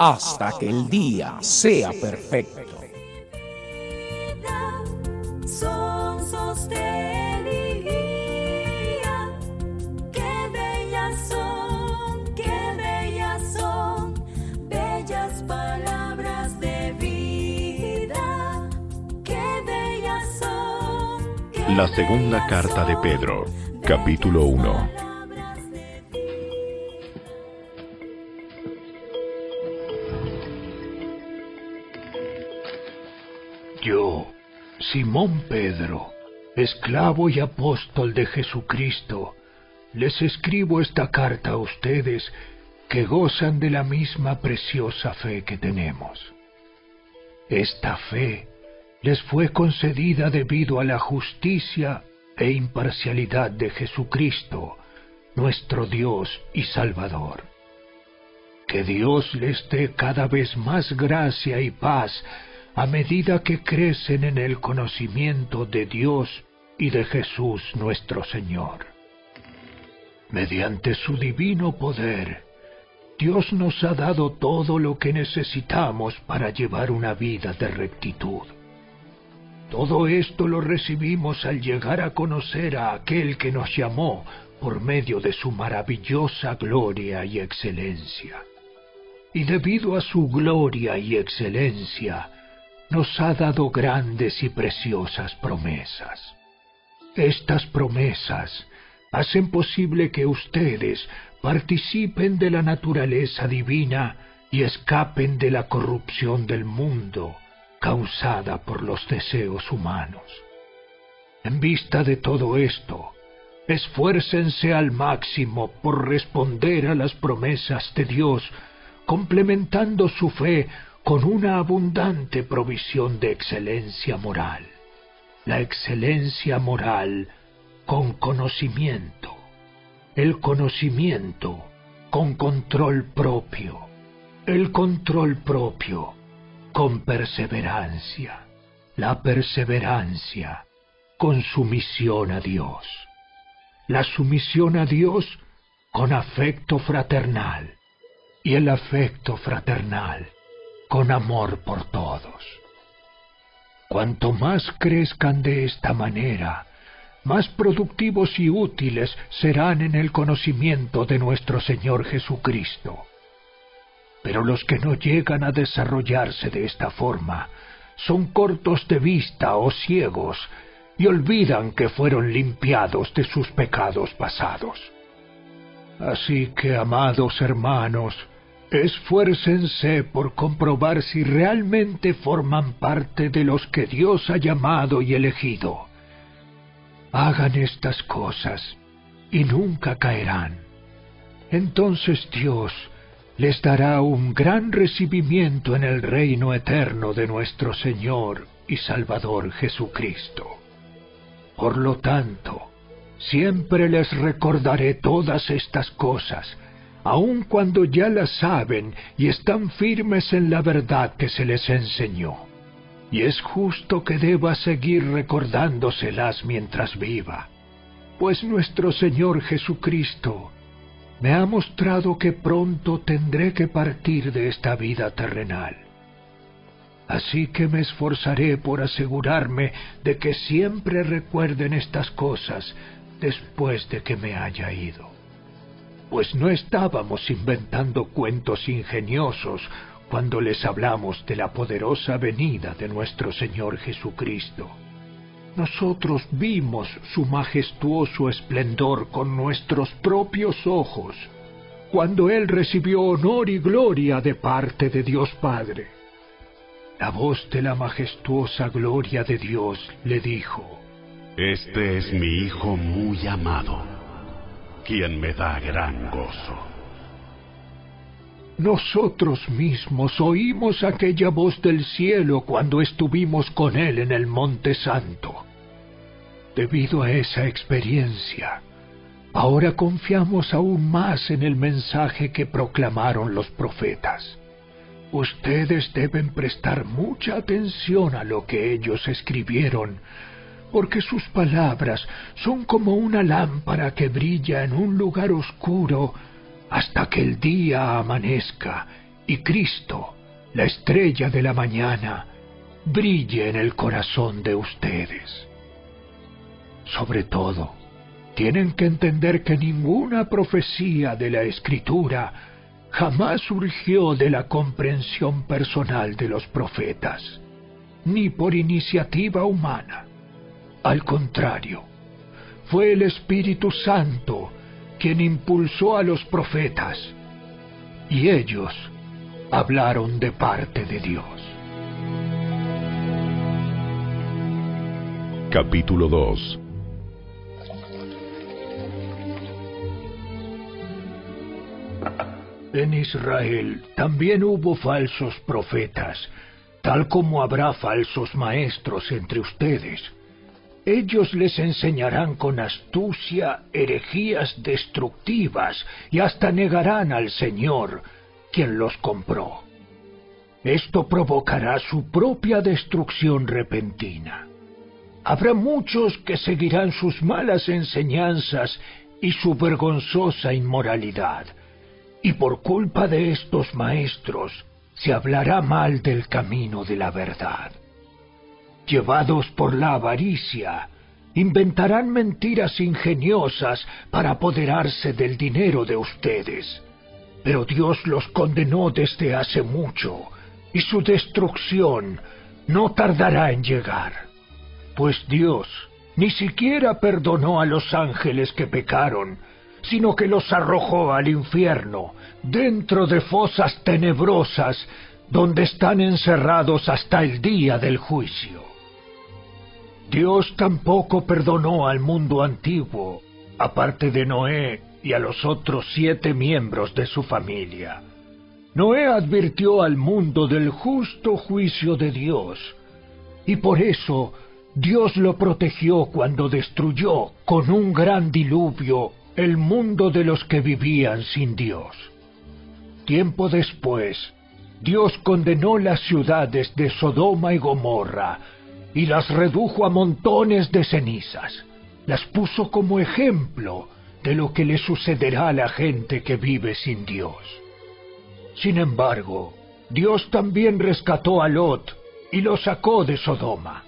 Hasta que el día sea perfecto. Y guía. Qué bellas son, qué bellas son, bellas palabras de vida. Qué bellas son. La segunda carta de Pedro, capítulo 1. Simón Pedro, esclavo y apóstol de Jesucristo, les escribo esta carta a ustedes que gozan de la misma preciosa fe que tenemos. Esta fe les fue concedida debido a la justicia e imparcialidad de Jesucristo, nuestro Dios y Salvador. Que Dios les dé cada vez más gracia y paz a medida que crecen en el conocimiento de Dios y de Jesús nuestro Señor. Mediante su divino poder, Dios nos ha dado todo lo que necesitamos para llevar una vida de rectitud. Todo esto lo recibimos al llegar a conocer a aquel que nos llamó por medio de su maravillosa gloria y excelencia. Y debido a su gloria y excelencia, nos ha dado grandes y preciosas promesas. Estas promesas hacen posible que ustedes participen de la naturaleza divina y escapen de la corrupción del mundo causada por los deseos humanos. En vista de todo esto, esfuércense al máximo por responder a las promesas de Dios, complementando su fe con una abundante provisión de excelencia moral. La excelencia moral con conocimiento. El conocimiento con control propio. El control propio con perseverancia. La perseverancia con sumisión a Dios. La sumisión a Dios con afecto fraternal. Y el afecto fraternal con amor por todos. Cuanto más crezcan de esta manera, más productivos y útiles serán en el conocimiento de nuestro Señor Jesucristo. Pero los que no llegan a desarrollarse de esta forma son cortos de vista o ciegos y olvidan que fueron limpiados de sus pecados pasados. Así que, amados hermanos, esfuércense por comprobar si realmente forman parte de los que Dios ha llamado y elegido. Hagan estas cosas y nunca caerán. Entonces Dios les dará un gran recibimiento en el reino eterno de nuestro Señor y Salvador Jesucristo. Por lo tanto, siempre les recordaré todas estas cosas, aun cuando ya las saben y están firmes en la verdad que se les enseñó. Y es justo que deba seguir recordándoselas mientras viva, pues nuestro Señor Jesucristo me ha mostrado que pronto tendré que partir de esta vida terrenal. Así que me esforzaré por asegurarme de que siempre recuerden estas cosas después de que me haya ido. Pues no estábamos inventando cuentos ingeniosos cuando les hablamos de la poderosa venida de nuestro Señor Jesucristo. Nosotros vimos su majestuoso esplendor con nuestros propios ojos, cuando Él recibió honor y gloria de parte de Dios Padre. La voz de la majestuosa gloria de Dios le dijo, Este es mi Hijo muy amado, quien me da gran gozo. Nosotros mismos oímos aquella voz del cielo cuando estuvimos con Él en el Monte Santo. Debido a esa experiencia, ahora confiamos aún más en el mensaje que proclamaron los profetas. Ustedes deben prestar mucha atención a lo que ellos escribieron, porque sus palabras son como una lámpara que brilla en un lugar oscuro hasta que el día amanezca y Cristo, la estrella de la mañana, brille en el corazón de ustedes. Sobre todo, tienen que entender que ninguna profecía de la Escritura jamás surgió de la comprensión personal de los profetas, ni por iniciativa humana. Al contrario, fue el Espíritu Santo quien impulsó a los profetas, y ellos hablaron de parte de Dios. Capítulo 2 En Israel también hubo falsos profetas, tal como habrá falsos maestros entre ustedes. Ellos les enseñarán con astucia herejías destructivas y hasta negarán al Señor, quien los compró. Esto provocará su propia destrucción repentina. Habrá muchos que seguirán sus malas enseñanzas y su vergonzosa inmoralidad, Y por culpa de estos maestros se hablará mal del camino de la verdad. Llevados por la avaricia, inventarán mentiras ingeniosas para apoderarse del dinero de ustedes. Pero Dios los condenó desde hace mucho, y su destrucción no tardará en llegar. Pues Dios ni siquiera perdonó a los ángeles que pecaron, sino que los arrojó al infierno, dentro de fosas tenebrosas, donde están encerrados hasta el día del juicio. Dios tampoco perdonó al mundo antiguo, aparte de Noé y a los otros siete miembros de su familia. Noé advirtió al mundo del justo juicio de Dios, y por eso Dios lo protegió cuando destruyó con un gran diluvio el mundo de los que vivían sin Dios. Tiempo después, Dios condenó las ciudades de Sodoma y Gomorra y las redujo a montones de cenizas. Las puso como ejemplo de lo que le sucederá a la gente que vive sin Dios. Sin embargo, Dios también rescató a Lot y lo sacó de Sodoma,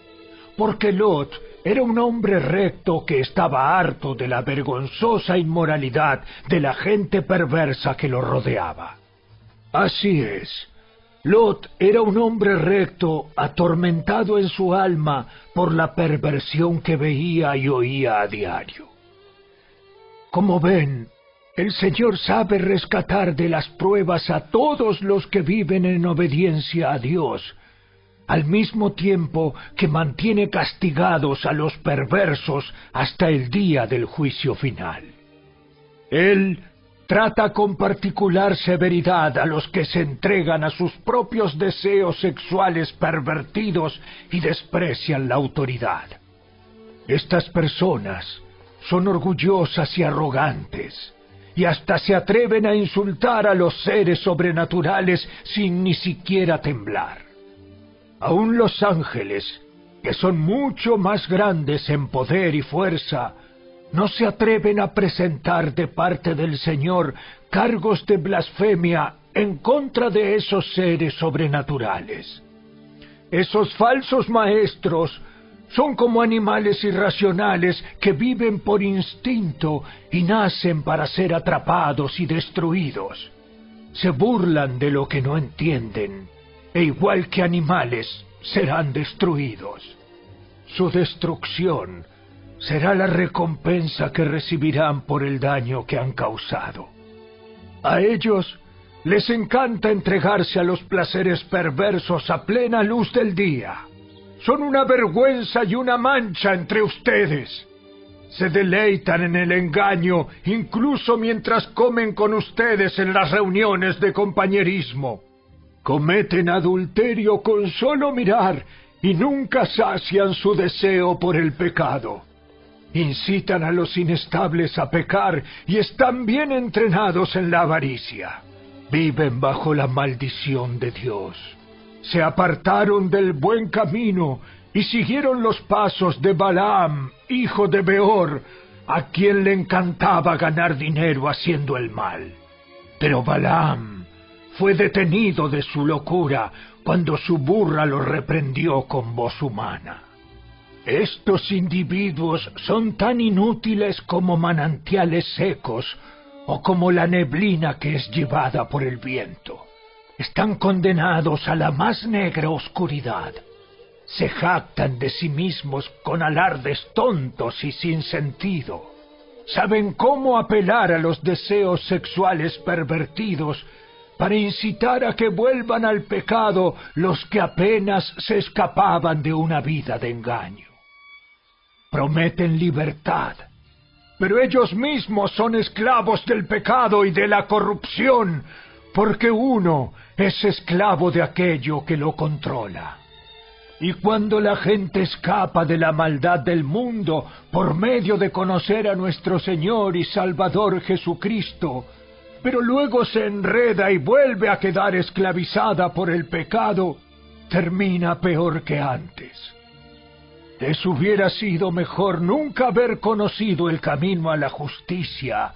porque Lot era un hombre recto que estaba harto de la vergonzosa inmoralidad de la gente perversa que lo rodeaba. Así es, Lot era un hombre recto, atormentado en su alma por la perversión que veía y oía a diario. Como ven, el Señor sabe rescatar de las pruebas a todos los que viven en obediencia a Dios, al mismo tiempo que mantiene castigados a los perversos hasta el día del juicio final. Él trata con particular severidad a los que se entregan a sus propios deseos sexuales pervertidos y desprecian la autoridad. Estas personas son orgullosas y arrogantes, y hasta se atreven a insultar a los seres sobrenaturales sin ni siquiera temblar. Aun los ángeles, que son mucho más grandes en poder y fuerza, no se atreven a presentar de parte del Señor cargos de blasfemia en contra de esos seres sobrenaturales. Esos falsos maestros son como animales irracionales que viven por instinto y nacen para ser atrapados y destruidos. Se burlan de lo que no entienden, e igual que animales serán destruidos. Su destrucción será la recompensa que recibirán por el daño que han causado. A ellos les encanta entregarse a los placeres perversos a plena luz del día. Son una vergüenza y una mancha entre ustedes. Se deleitan en el engaño incluso mientras comen con ustedes en las reuniones de compañerismo. Cometen adulterio con solo mirar y nunca sacian su deseo por el pecado incitan a los inestables a pecar y están bien entrenados en la avaricia. Viven bajo la maldición de Dios. Se apartaron del buen camino y siguieron los pasos de Balaam, hijo de Beor, a quien le encantaba ganar dinero haciendo el mal. Pero Balaam fue detenido de su locura cuando su burra lo reprendió con voz humana. Estos individuos son tan inútiles como manantiales secos o como la neblina que es llevada por el viento. Están condenados a la más negra oscuridad. Se jactan de sí mismos con alardes tontos y sin sentido. Saben cómo apelar a los deseos sexuales pervertidos para incitar a que vuelvan al pecado los que apenas se escapaban de una vida de engaño prometen libertad, pero ellos mismos son esclavos del pecado y de la corrupción, porque uno es esclavo de aquello que lo controla. Y cuando la gente escapa de la maldad del mundo por medio de conocer a nuestro Señor y Salvador Jesucristo, pero luego se enreda y vuelve a quedar esclavizada por el pecado, termina peor que antes. Les hubiera sido mejor nunca haber conocido el camino a la justicia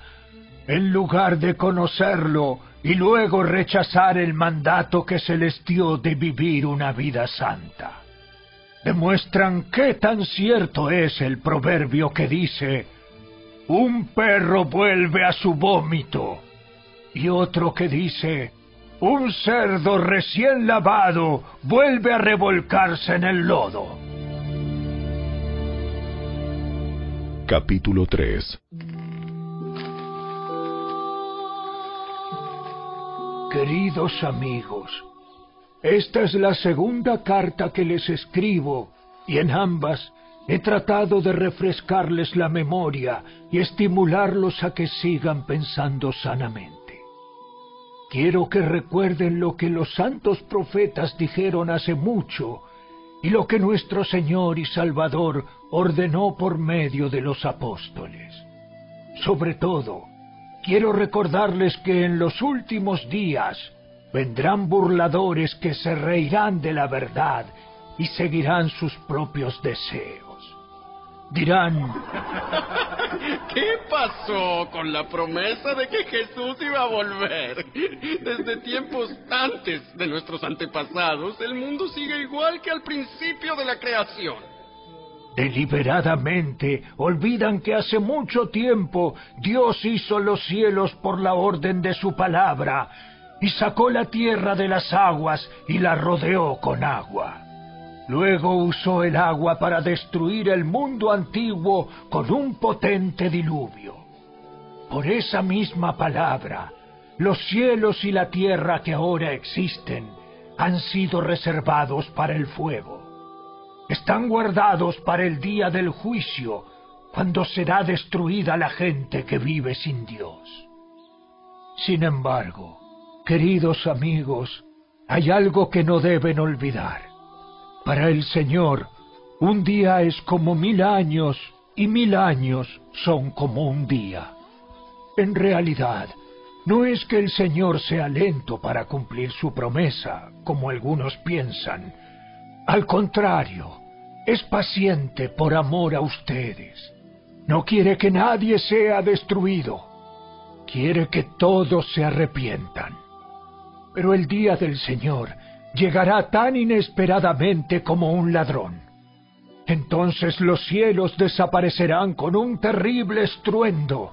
en lugar de conocerlo y luego rechazar el mandato que se les dio de vivir una vida santa. Demuestran qué tan cierto es el proverbio que dice, un perro vuelve a su vómito, y otro que dice, un cerdo recién lavado vuelve a revolcarse en el lodo. Capítulo 3 Queridos amigos, esta es la segunda carta que les escribo y en ambas he tratado de refrescarles la memoria y estimularlos a que sigan pensando sanamente. Quiero que recuerden lo que los santos profetas dijeron hace mucho y lo que nuestro Señor y Salvador ordenó por medio de los apóstoles. Sobre todo, quiero recordarles que en los últimos días vendrán burladores que se reirán de la verdad y seguirán sus propios deseos. Dirán, ¿Qué pasó con la promesa de que Jesús iba a volver? Desde tiempos antes de nuestros antepasados, el mundo sigue igual que al principio de la creación. Deliberadamente olvidan que hace mucho tiempo Dios hizo los cielos por la orden de su palabra y sacó la tierra de las aguas y la rodeó con agua. Luego usó el agua para destruir el mundo antiguo con un potente diluvio. Por esa misma palabra, los cielos y la tierra que ahora existen han sido reservados para el fuego. Están guardados para el día del juicio, cuando será destruida la gente que vive sin Dios. Sin embargo, queridos amigos, hay algo que no deben olvidar. Para el Señor, un día es como mil años y mil años son como un día. En realidad, no es que el Señor sea lento para cumplir su promesa, como algunos piensan. Al contrario, es paciente por amor a ustedes. No quiere que nadie sea destruido. Quiere que todos se arrepientan. Pero el día del Señor llegará tan inesperadamente como un ladrón. Entonces los cielos desaparecerán con un terrible estruendo,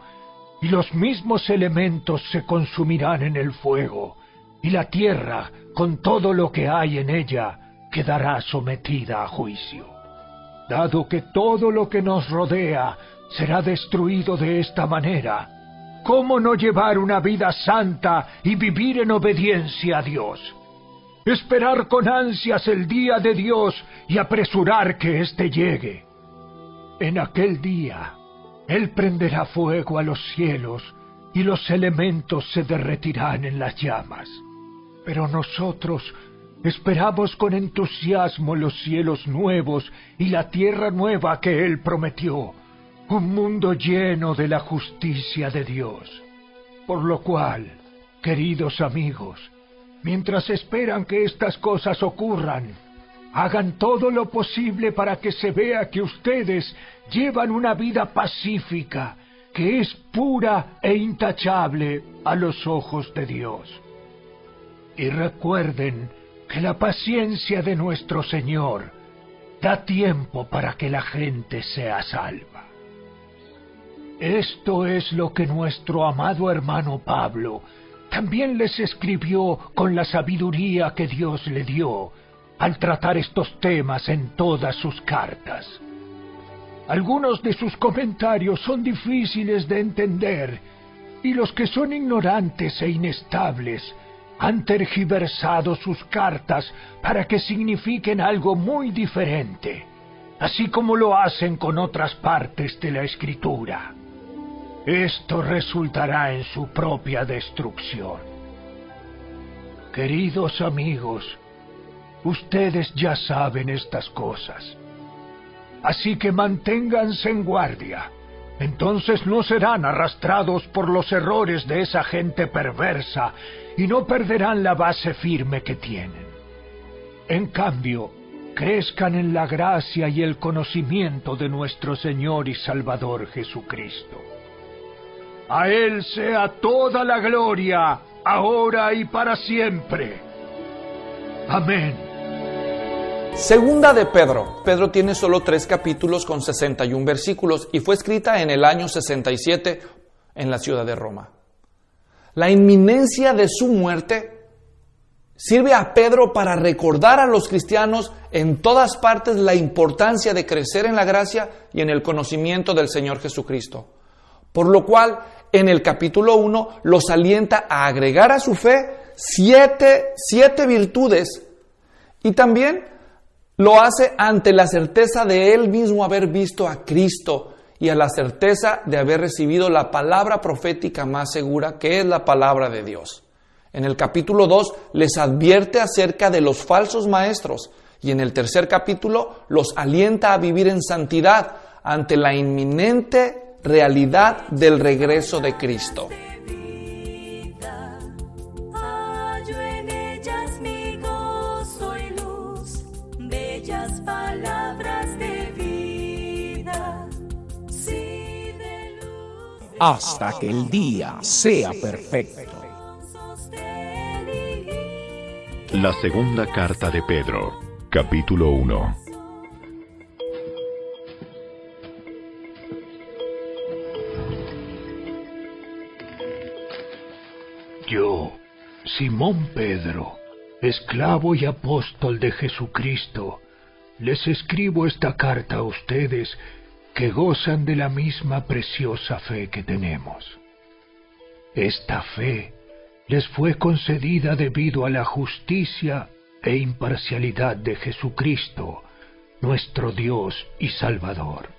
y los mismos elementos se consumirán en el fuego, y la tierra, con todo lo que hay en ella, quedará sometida a juicio. Dado que todo lo que nos rodea será destruido de esta manera, ¿cómo no llevar una vida santa y vivir en obediencia a Dios? Esperar con ansias el día de Dios y apresurar que éste llegue. En aquel día, Él prenderá fuego a los cielos y los elementos se derretirán en las llamas. Pero nosotros esperamos con entusiasmo los cielos nuevos y la tierra nueva que Él prometió, un mundo lleno de la justicia de Dios. Por lo cual, queridos amigos, mientras esperan que estas cosas ocurran, hagan todo lo posible para que se vea que ustedes llevan una vida pacífica, que es pura e intachable a los ojos de Dios. Y recuerden que la paciencia de nuestro Señor da tiempo para que la gente sea salva. Esto es lo que nuestro amado hermano Pablo también les escribió con la sabiduría que Dios le dio al tratar estos temas en todas sus cartas. Algunos de sus comentarios son difíciles de entender y los que son ignorantes e inestables han tergiversado sus cartas para que signifiquen algo muy diferente, así como lo hacen con otras partes de la escritura. Esto resultará en su propia destrucción. Queridos amigos, ustedes ya saben estas cosas. Así que manténganse en guardia. Entonces no serán arrastrados por los errores de esa gente perversa y no perderán la base firme que tienen. En cambio, crezcan en la gracia y el conocimiento de nuestro Señor y Salvador Jesucristo. A Él sea toda la gloria, ahora y para siempre. Amén. Segunda de Pedro. Pedro tiene solo tres capítulos con 61 versículos y fue escrita en el año 67 en la ciudad de Roma. La inminencia de su muerte sirve a Pedro para recordar a los cristianos en todas partes la importancia de crecer en la gracia y en el conocimiento del Señor Jesucristo. Por lo cual, en el capítulo 1 los alienta a agregar a su fe siete, siete virtudes y también lo hace ante la certeza de él mismo haber visto a Cristo y a la certeza de haber recibido la palabra profética más segura, que es la palabra de Dios. En el capítulo 2 les advierte acerca de los falsos maestros y en el tercer capítulo los alienta a vivir en santidad ante la inminente realidad del regreso de Cristo. Hallo en ellas mi gozo y luz, bellas palabras de vida. Sí, de luz hasta que el día sea perfecto. La segunda carta de Pedro, capítulo 1. Yo, Simón Pedro, esclavo y apóstol de Jesucristo, les escribo esta carta a ustedes que gozan de la misma preciosa fe que tenemos. Esta fe les fue concedida debido a la justicia e imparcialidad de Jesucristo, nuestro Dios y Salvador.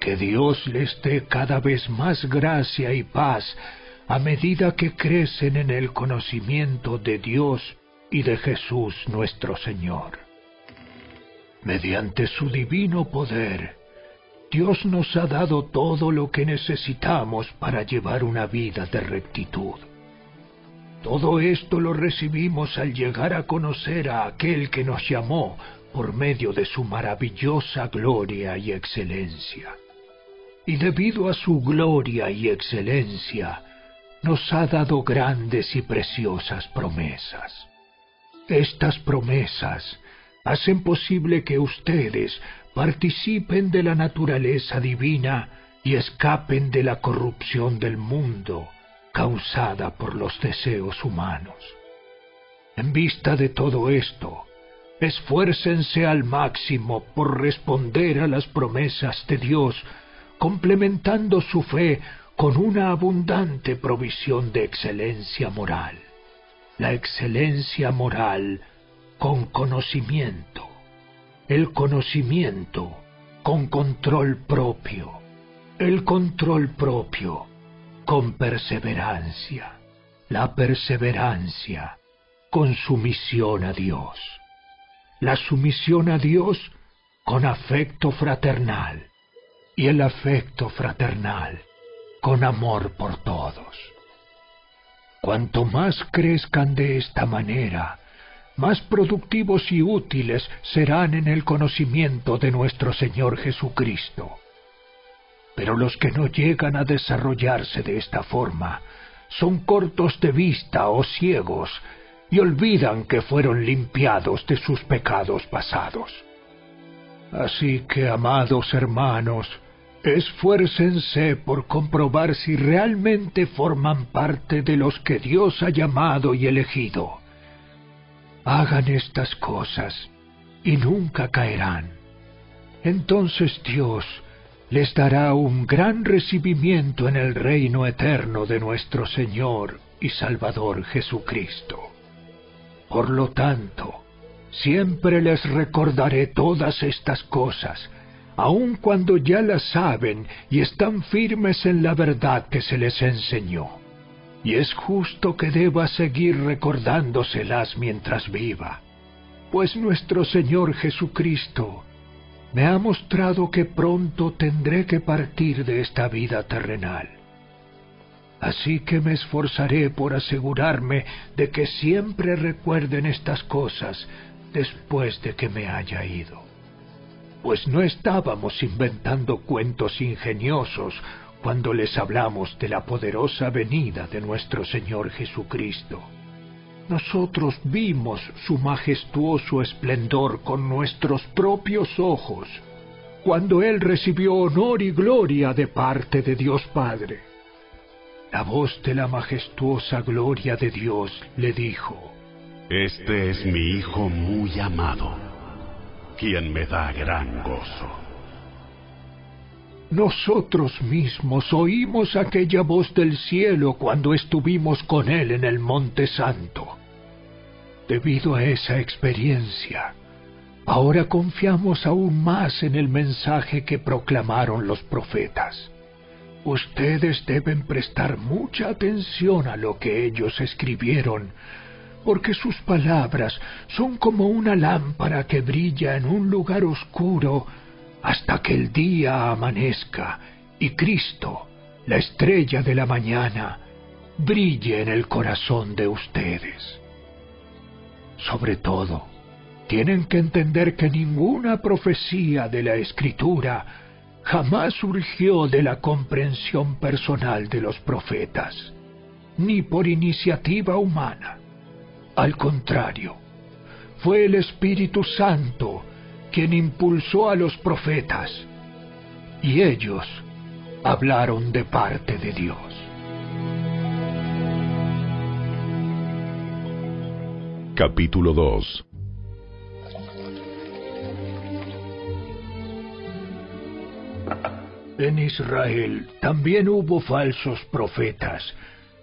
Que Dios les dé cada vez más gracia y paz a medida que crecen en el conocimiento de Dios y de Jesús nuestro Señor. Mediante su divino poder, Dios nos ha dado todo lo que necesitamos para llevar una vida de rectitud. Todo esto lo recibimos al llegar a conocer a aquel que nos llamó por medio de su maravillosa gloria y excelencia. Y debido a su gloria y excelencia, nos ha dado grandes y preciosas promesas. Estas promesas hacen posible que ustedes participen de la naturaleza divina y escapen de la corrupción del mundo causada por los deseos humanos. En vista de todo esto, esfuércense al máximo por responder a las promesas de Dios, complementando su fe con una abundante provisión de excelencia moral. La excelencia moral con conocimiento. El conocimiento con control propio. El control propio con perseverancia. La perseverancia con sumisión a Dios. La sumisión a Dios con afecto fraternal. Y el afecto fraternal con amor por todos. Cuanto más crezcan de esta manera, más productivos y útiles serán en el conocimiento de nuestro Señor Jesucristo. Pero los que no llegan a desarrollarse de esta forma son cortos de vista o ciegos y olvidan que fueron limpiados de sus pecados pasados. Así que, amados hermanos, esfuércense por comprobar si realmente forman parte de los que Dios ha llamado y elegido. Hagan estas cosas y nunca caerán. Entonces Dios les dará un gran recibimiento en el reino eterno de nuestro Señor y Salvador Jesucristo. Por lo tanto, siempre les recordaré todas estas cosas, aun cuando ya las saben y están firmes en la verdad que se les enseñó. Y es justo que deba seguir recordándoselas mientras viva, pues nuestro Señor Jesucristo me ha mostrado que pronto tendré que partir de esta vida terrenal. Así que me esforzaré por asegurarme de que siempre recuerden estas cosas después de que me haya ido. Pues no estábamos inventando cuentos ingeniosos cuando les hablamos de la poderosa venida de nuestro Señor Jesucristo. Nosotros vimos su majestuoso esplendor con nuestros propios ojos, cuando Él recibió honor y gloria de parte de Dios Padre. La voz de la majestuosa gloria de Dios le dijo, Este es mi Hijo muy amado, quien me da gran gozo. Nosotros mismos oímos aquella voz del cielo cuando estuvimos con Él en el Monte Santo. Debido a esa experiencia, ahora confiamos aún más en el mensaje que proclamaron los profetas. Ustedes deben prestar mucha atención a lo que ellos escribieron, porque sus palabras son como una lámpara que brilla en un lugar oscuro hasta que el día amanezca y Cristo, la estrella de la mañana, brille en el corazón de ustedes. Sobre todo, tienen que entender que ninguna profecía de la Escritura jamás surgió de la comprensión personal de los profetas, ni por iniciativa humana. Al contrario, fue el Espíritu Santo quien impulsó a los profetas, y ellos hablaron de parte de Dios. Capítulo 2 En Israel también hubo falsos profetas,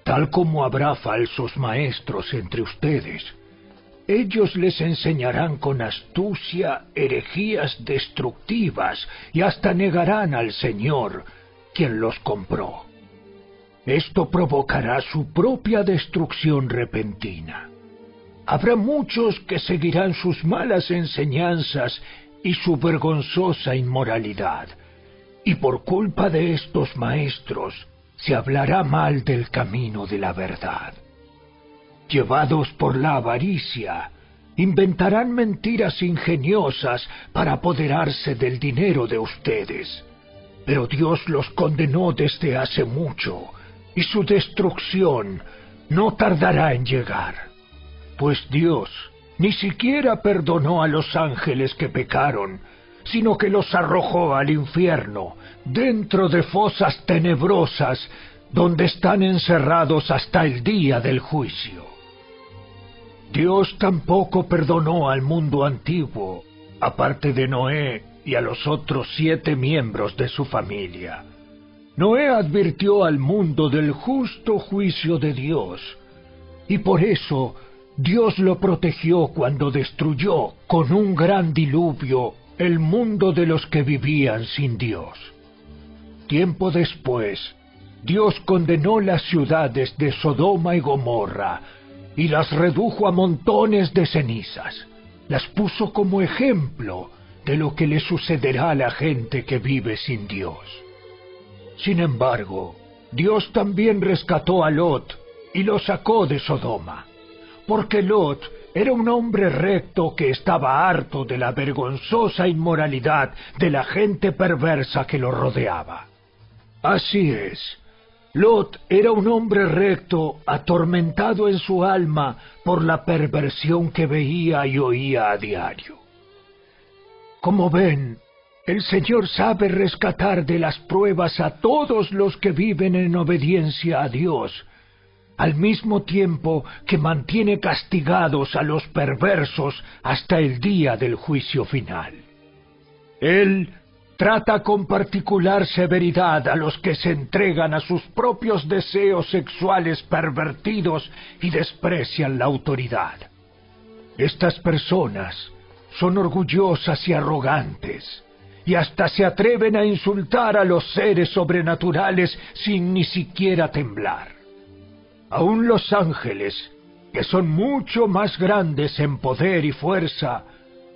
tal como habrá falsos maestros entre ustedes. Ellos les enseñarán con astucia herejías destructivas y hasta negarán al Señor, quien los compró. Esto provocará su propia destrucción repentina. Habrá muchos que seguirán sus malas enseñanzas y su vergonzosa inmoralidad, y por culpa de estos maestros se hablará mal del camino de la verdad. Llevados por la avaricia, inventarán mentiras ingeniosas para apoderarse del dinero de ustedes. Pero Dios los condenó desde hace mucho, y su destrucción no tardará en llegar. Pues Dios ni siquiera perdonó a los ángeles que pecaron, sino que los arrojó al infierno, dentro de fosas tenebrosas, donde están encerrados hasta el día del juicio. Dios tampoco perdonó al mundo antiguo, aparte de Noé y a los otros siete miembros de su familia. Noé advirtió al mundo del justo juicio de Dios, y por eso Dios lo protegió cuando destruyó con un gran diluvio el mundo de los que vivían sin Dios. Tiempo después, Dios condenó las ciudades de Sodoma y Gomorra y las redujo a montones de cenizas. Las puso como ejemplo de lo que le sucederá a la gente que vive sin Dios. Sin embargo, Dios también rescató a Lot y lo sacó de Sodoma, porque Lot era un hombre recto que estaba harto de la vergonzosa inmoralidad de la gente perversa que lo rodeaba. Así es, Lot era un hombre recto, atormentado en su alma por la perversión que veía y oía a diario. Como ven, el Señor sabe rescatar de las pruebas a todos los que viven en obediencia a Dios, al mismo tiempo que mantiene castigados a los perversos hasta el día del juicio final. Él trata con particular severidad a los que se entregan a sus propios deseos sexuales pervertidos y desprecian la autoridad. Estas personas son orgullosas y arrogantes, y hasta se atreven a insultar a los seres sobrenaturales sin ni siquiera temblar. Aún los ángeles, que son mucho más grandes en poder y fuerza,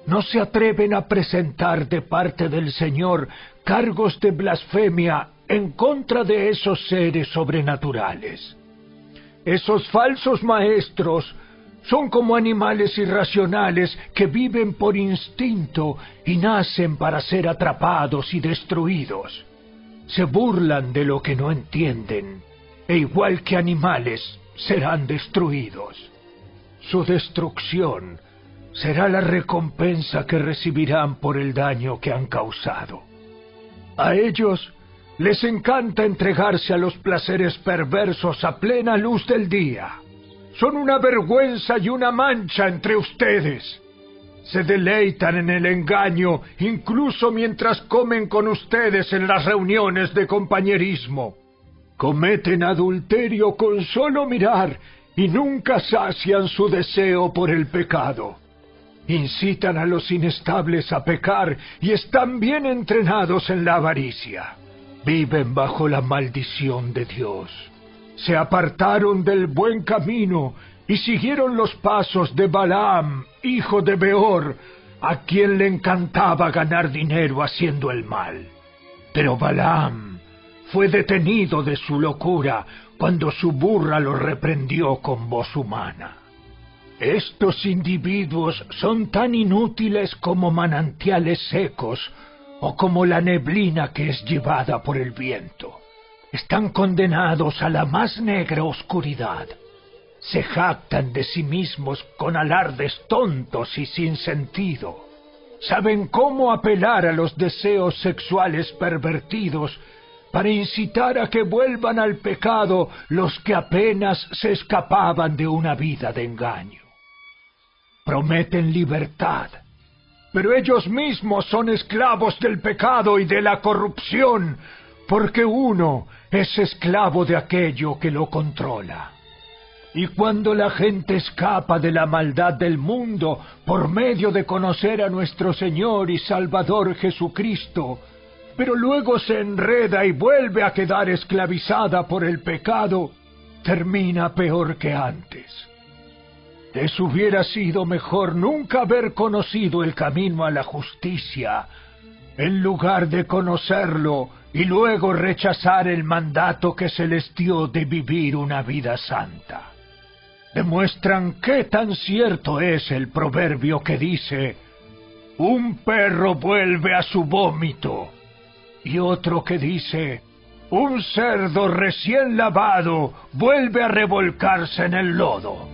no se atreven a presentar de parte del Señor cargos de blasfemia en contra de esos seres sobrenaturales. Esos falsos maestros son como animales irracionales que viven por instinto y nacen para ser atrapados y destruidos. se burlan de lo que no entienden, e igual que animales serán destruidos. Su destrucción será la recompensa que recibirán por el daño que han causado. A ellos les encanta entregarse a los placeres perversos a plena luz del día. Son una vergüenza y una mancha entre ustedes. Se deleitan en el engaño incluso mientras comen con ustedes en las reuniones de compañerismo. Cometen adulterio con solo mirar y nunca sacian su deseo por el pecado. Incitan a los inestables a pecar y están bien entrenados en la avaricia. Viven bajo la maldición de Dios. Se apartaron del buen camino y siguieron los pasos de Balaam, hijo de Beor, a quien le encantaba ganar dinero haciendo el mal. Pero Balaam fue detenido de su locura cuando su burra lo reprendió con voz humana. Estos individuos son tan inútiles como manantiales secos o como la neblina que es llevada por el viento. Están condenados a la más negra oscuridad. Se jactan de sí mismos con alardes tontos y sin sentido. Saben cómo apelar a los deseos sexuales pervertidos para incitar a que vuelvan al pecado los que apenas se escapaban de una vida de engaño. Prometen libertad, pero ellos mismos son esclavos del pecado y de la corrupción, porque uno es esclavo de aquello que lo controla. Y cuando la gente escapa de la maldad del mundo por medio de conocer a nuestro Señor y Salvador Jesucristo, pero luego se enreda y vuelve a quedar esclavizada por el pecado, termina peor que antes. Les hubiera sido mejor nunca haber conocido el camino a la justicia, en lugar de conocerlo y luego rechazar el mandato que se les dio de vivir una vida santa. Demuestran qué tan cierto es el proverbio que dice, un perro vuelve a su vómito, y otro que dice, un cerdo recién lavado vuelve a revolcarse en el lodo.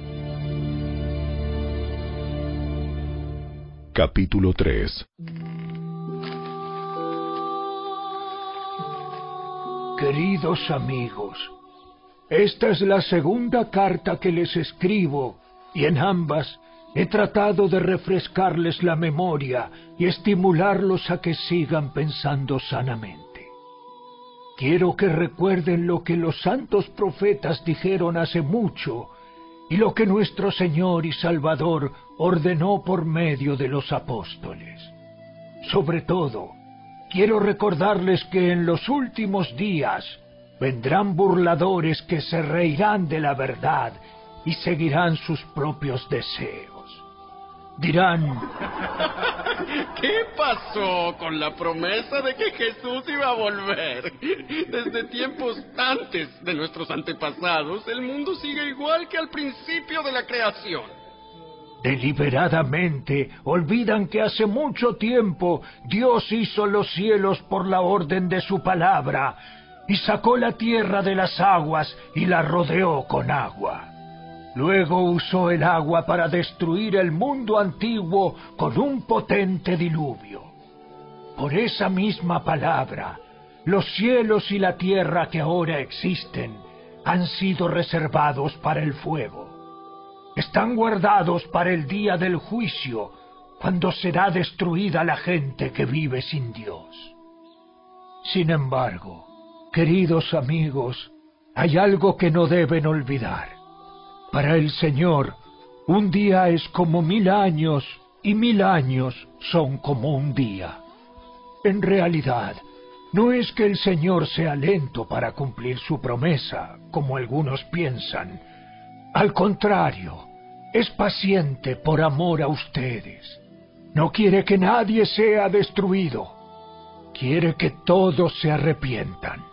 Capítulo 3 Queridos amigos, esta es la segunda carta que les escribo y en ambas he tratado de refrescarles la memoria y estimularlos a que sigan pensando sanamente. Quiero que recuerden lo que los santos profetas dijeron hace mucho y lo que nuestro Señor y Salvador ordenó por medio de los apóstoles. Sobre todo, quiero recordarles que en los últimos días vendrán burladores que se reirán de la verdad y seguirán sus propios deseos. Dirán, ¿Qué pasó con la promesa de que Jesús iba a volver? Desde tiempos antes de nuestros antepasados, el mundo sigue igual que al principio de la creación. Deliberadamente olvidan que hace mucho tiempo Dios hizo los cielos por la orden de su palabra y sacó la tierra de las aguas y la rodeó con agua. Luego usó el agua para destruir el mundo antiguo con un potente diluvio. Por esa misma palabra, los cielos y la tierra que ahora existen han sido reservados para el fuego. Están guardados para el día del juicio, cuando será destruida la gente que vive sin Dios. Sin embargo, queridos amigos, hay algo que no deben olvidar. Para el Señor, un día es como mil años y mil años son como un día. En realidad, no es que el Señor sea lento para cumplir su promesa, como algunos piensan. Al contrario, es paciente por amor a ustedes. No quiere que nadie sea destruido. Quiere que todos se arrepientan.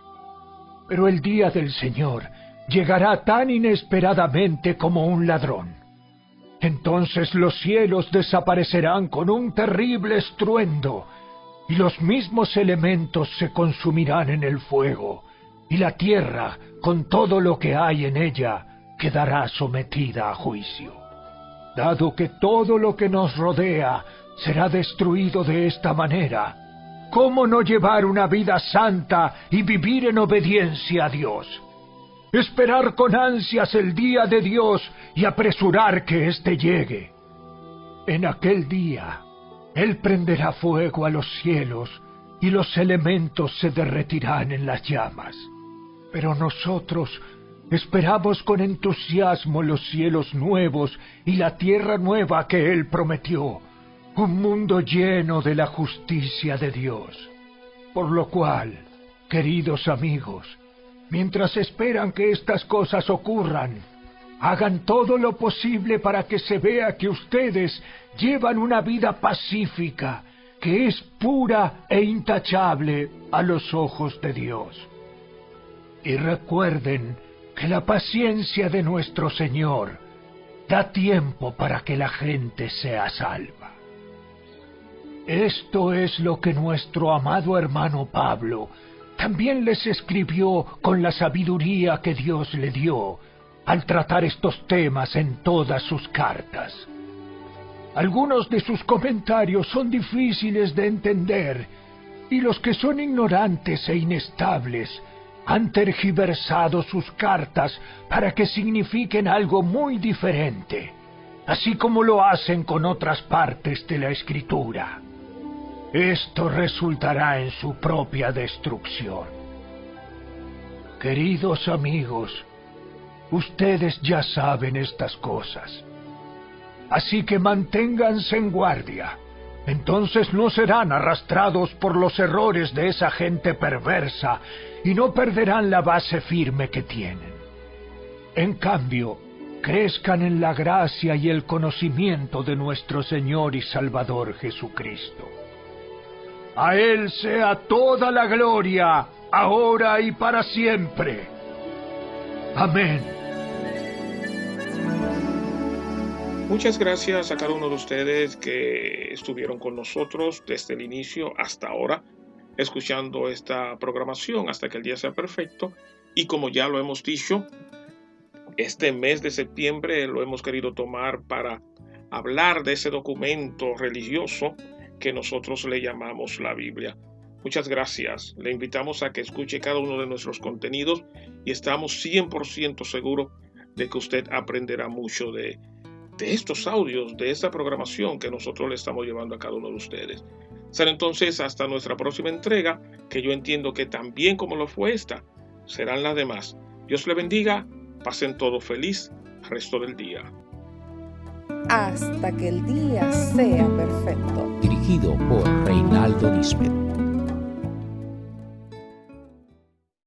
Pero el día del Señor llegará tan inesperadamente como un ladrón. Entonces los cielos desaparecerán con un terrible estruendo, y los mismos elementos se consumirán en el fuego, y la tierra, con todo lo que hay en ella, quedará sometida a juicio. Dado que todo lo que nos rodea será destruido de esta manera, ¿cómo no llevar una vida santa y vivir en obediencia a Dios? Esperar con ansias el día de Dios y apresurar que éste llegue. En aquel día, Él prenderá fuego a los cielos y los elementos se derretirán en las llamas. Pero nosotros esperamos con entusiasmo los cielos nuevos y la tierra nueva que Él prometió, un mundo lleno de la justicia de Dios. Por lo cual, queridos amigos, mientras esperan que estas cosas ocurran, hagan todo lo posible para que se vea que ustedes llevan una vida pacífica, que es pura e intachable a los ojos de Dios. Y recuerden que la paciencia de nuestro Señor da tiempo para que la gente sea salva. Esto es lo que nuestro amado hermano Pablo también les escribió con la sabiduría que Dios le dio al tratar estos temas en todas sus cartas. Algunos de sus comentarios son difíciles de entender y los que son ignorantes e inestables han tergiversado sus cartas para que signifiquen algo muy diferente, así como lo hacen con otras partes de la escritura. Esto resultará en su propia destrucción. Queridos amigos, ustedes ya saben estas cosas. Así que manténganse en guardia. Entonces no serán arrastrados por los errores de esa gente perversa y no perderán la base firme que tienen. En cambio, crezcan en la gracia y el conocimiento de nuestro Señor y Salvador Jesucristo. A Él sea toda la gloria, ahora y para siempre. Amén. Muchas gracias a cada uno de ustedes que estuvieron con nosotros desde el inicio hasta ahora, escuchando esta programación hasta que el día sea perfecto. Y como ya lo hemos dicho, este mes de septiembre lo hemos querido tomar para hablar de ese documento religioso que nosotros le llamamos la Biblia. Muchas gracias. Le invitamos a que escuche cada uno de nuestros contenidos y estamos 100% seguros de que usted aprenderá mucho de, de estos audios, de esta programación que nosotros le estamos llevando a cada uno de ustedes. Será entonces hasta nuestra próxima entrega, que yo entiendo que también como lo fue esta, serán las demás. Dios le bendiga, pasen todo feliz resto del día. Hasta que el día sea perfecto. Dirigido por Reinaldo Nisbet.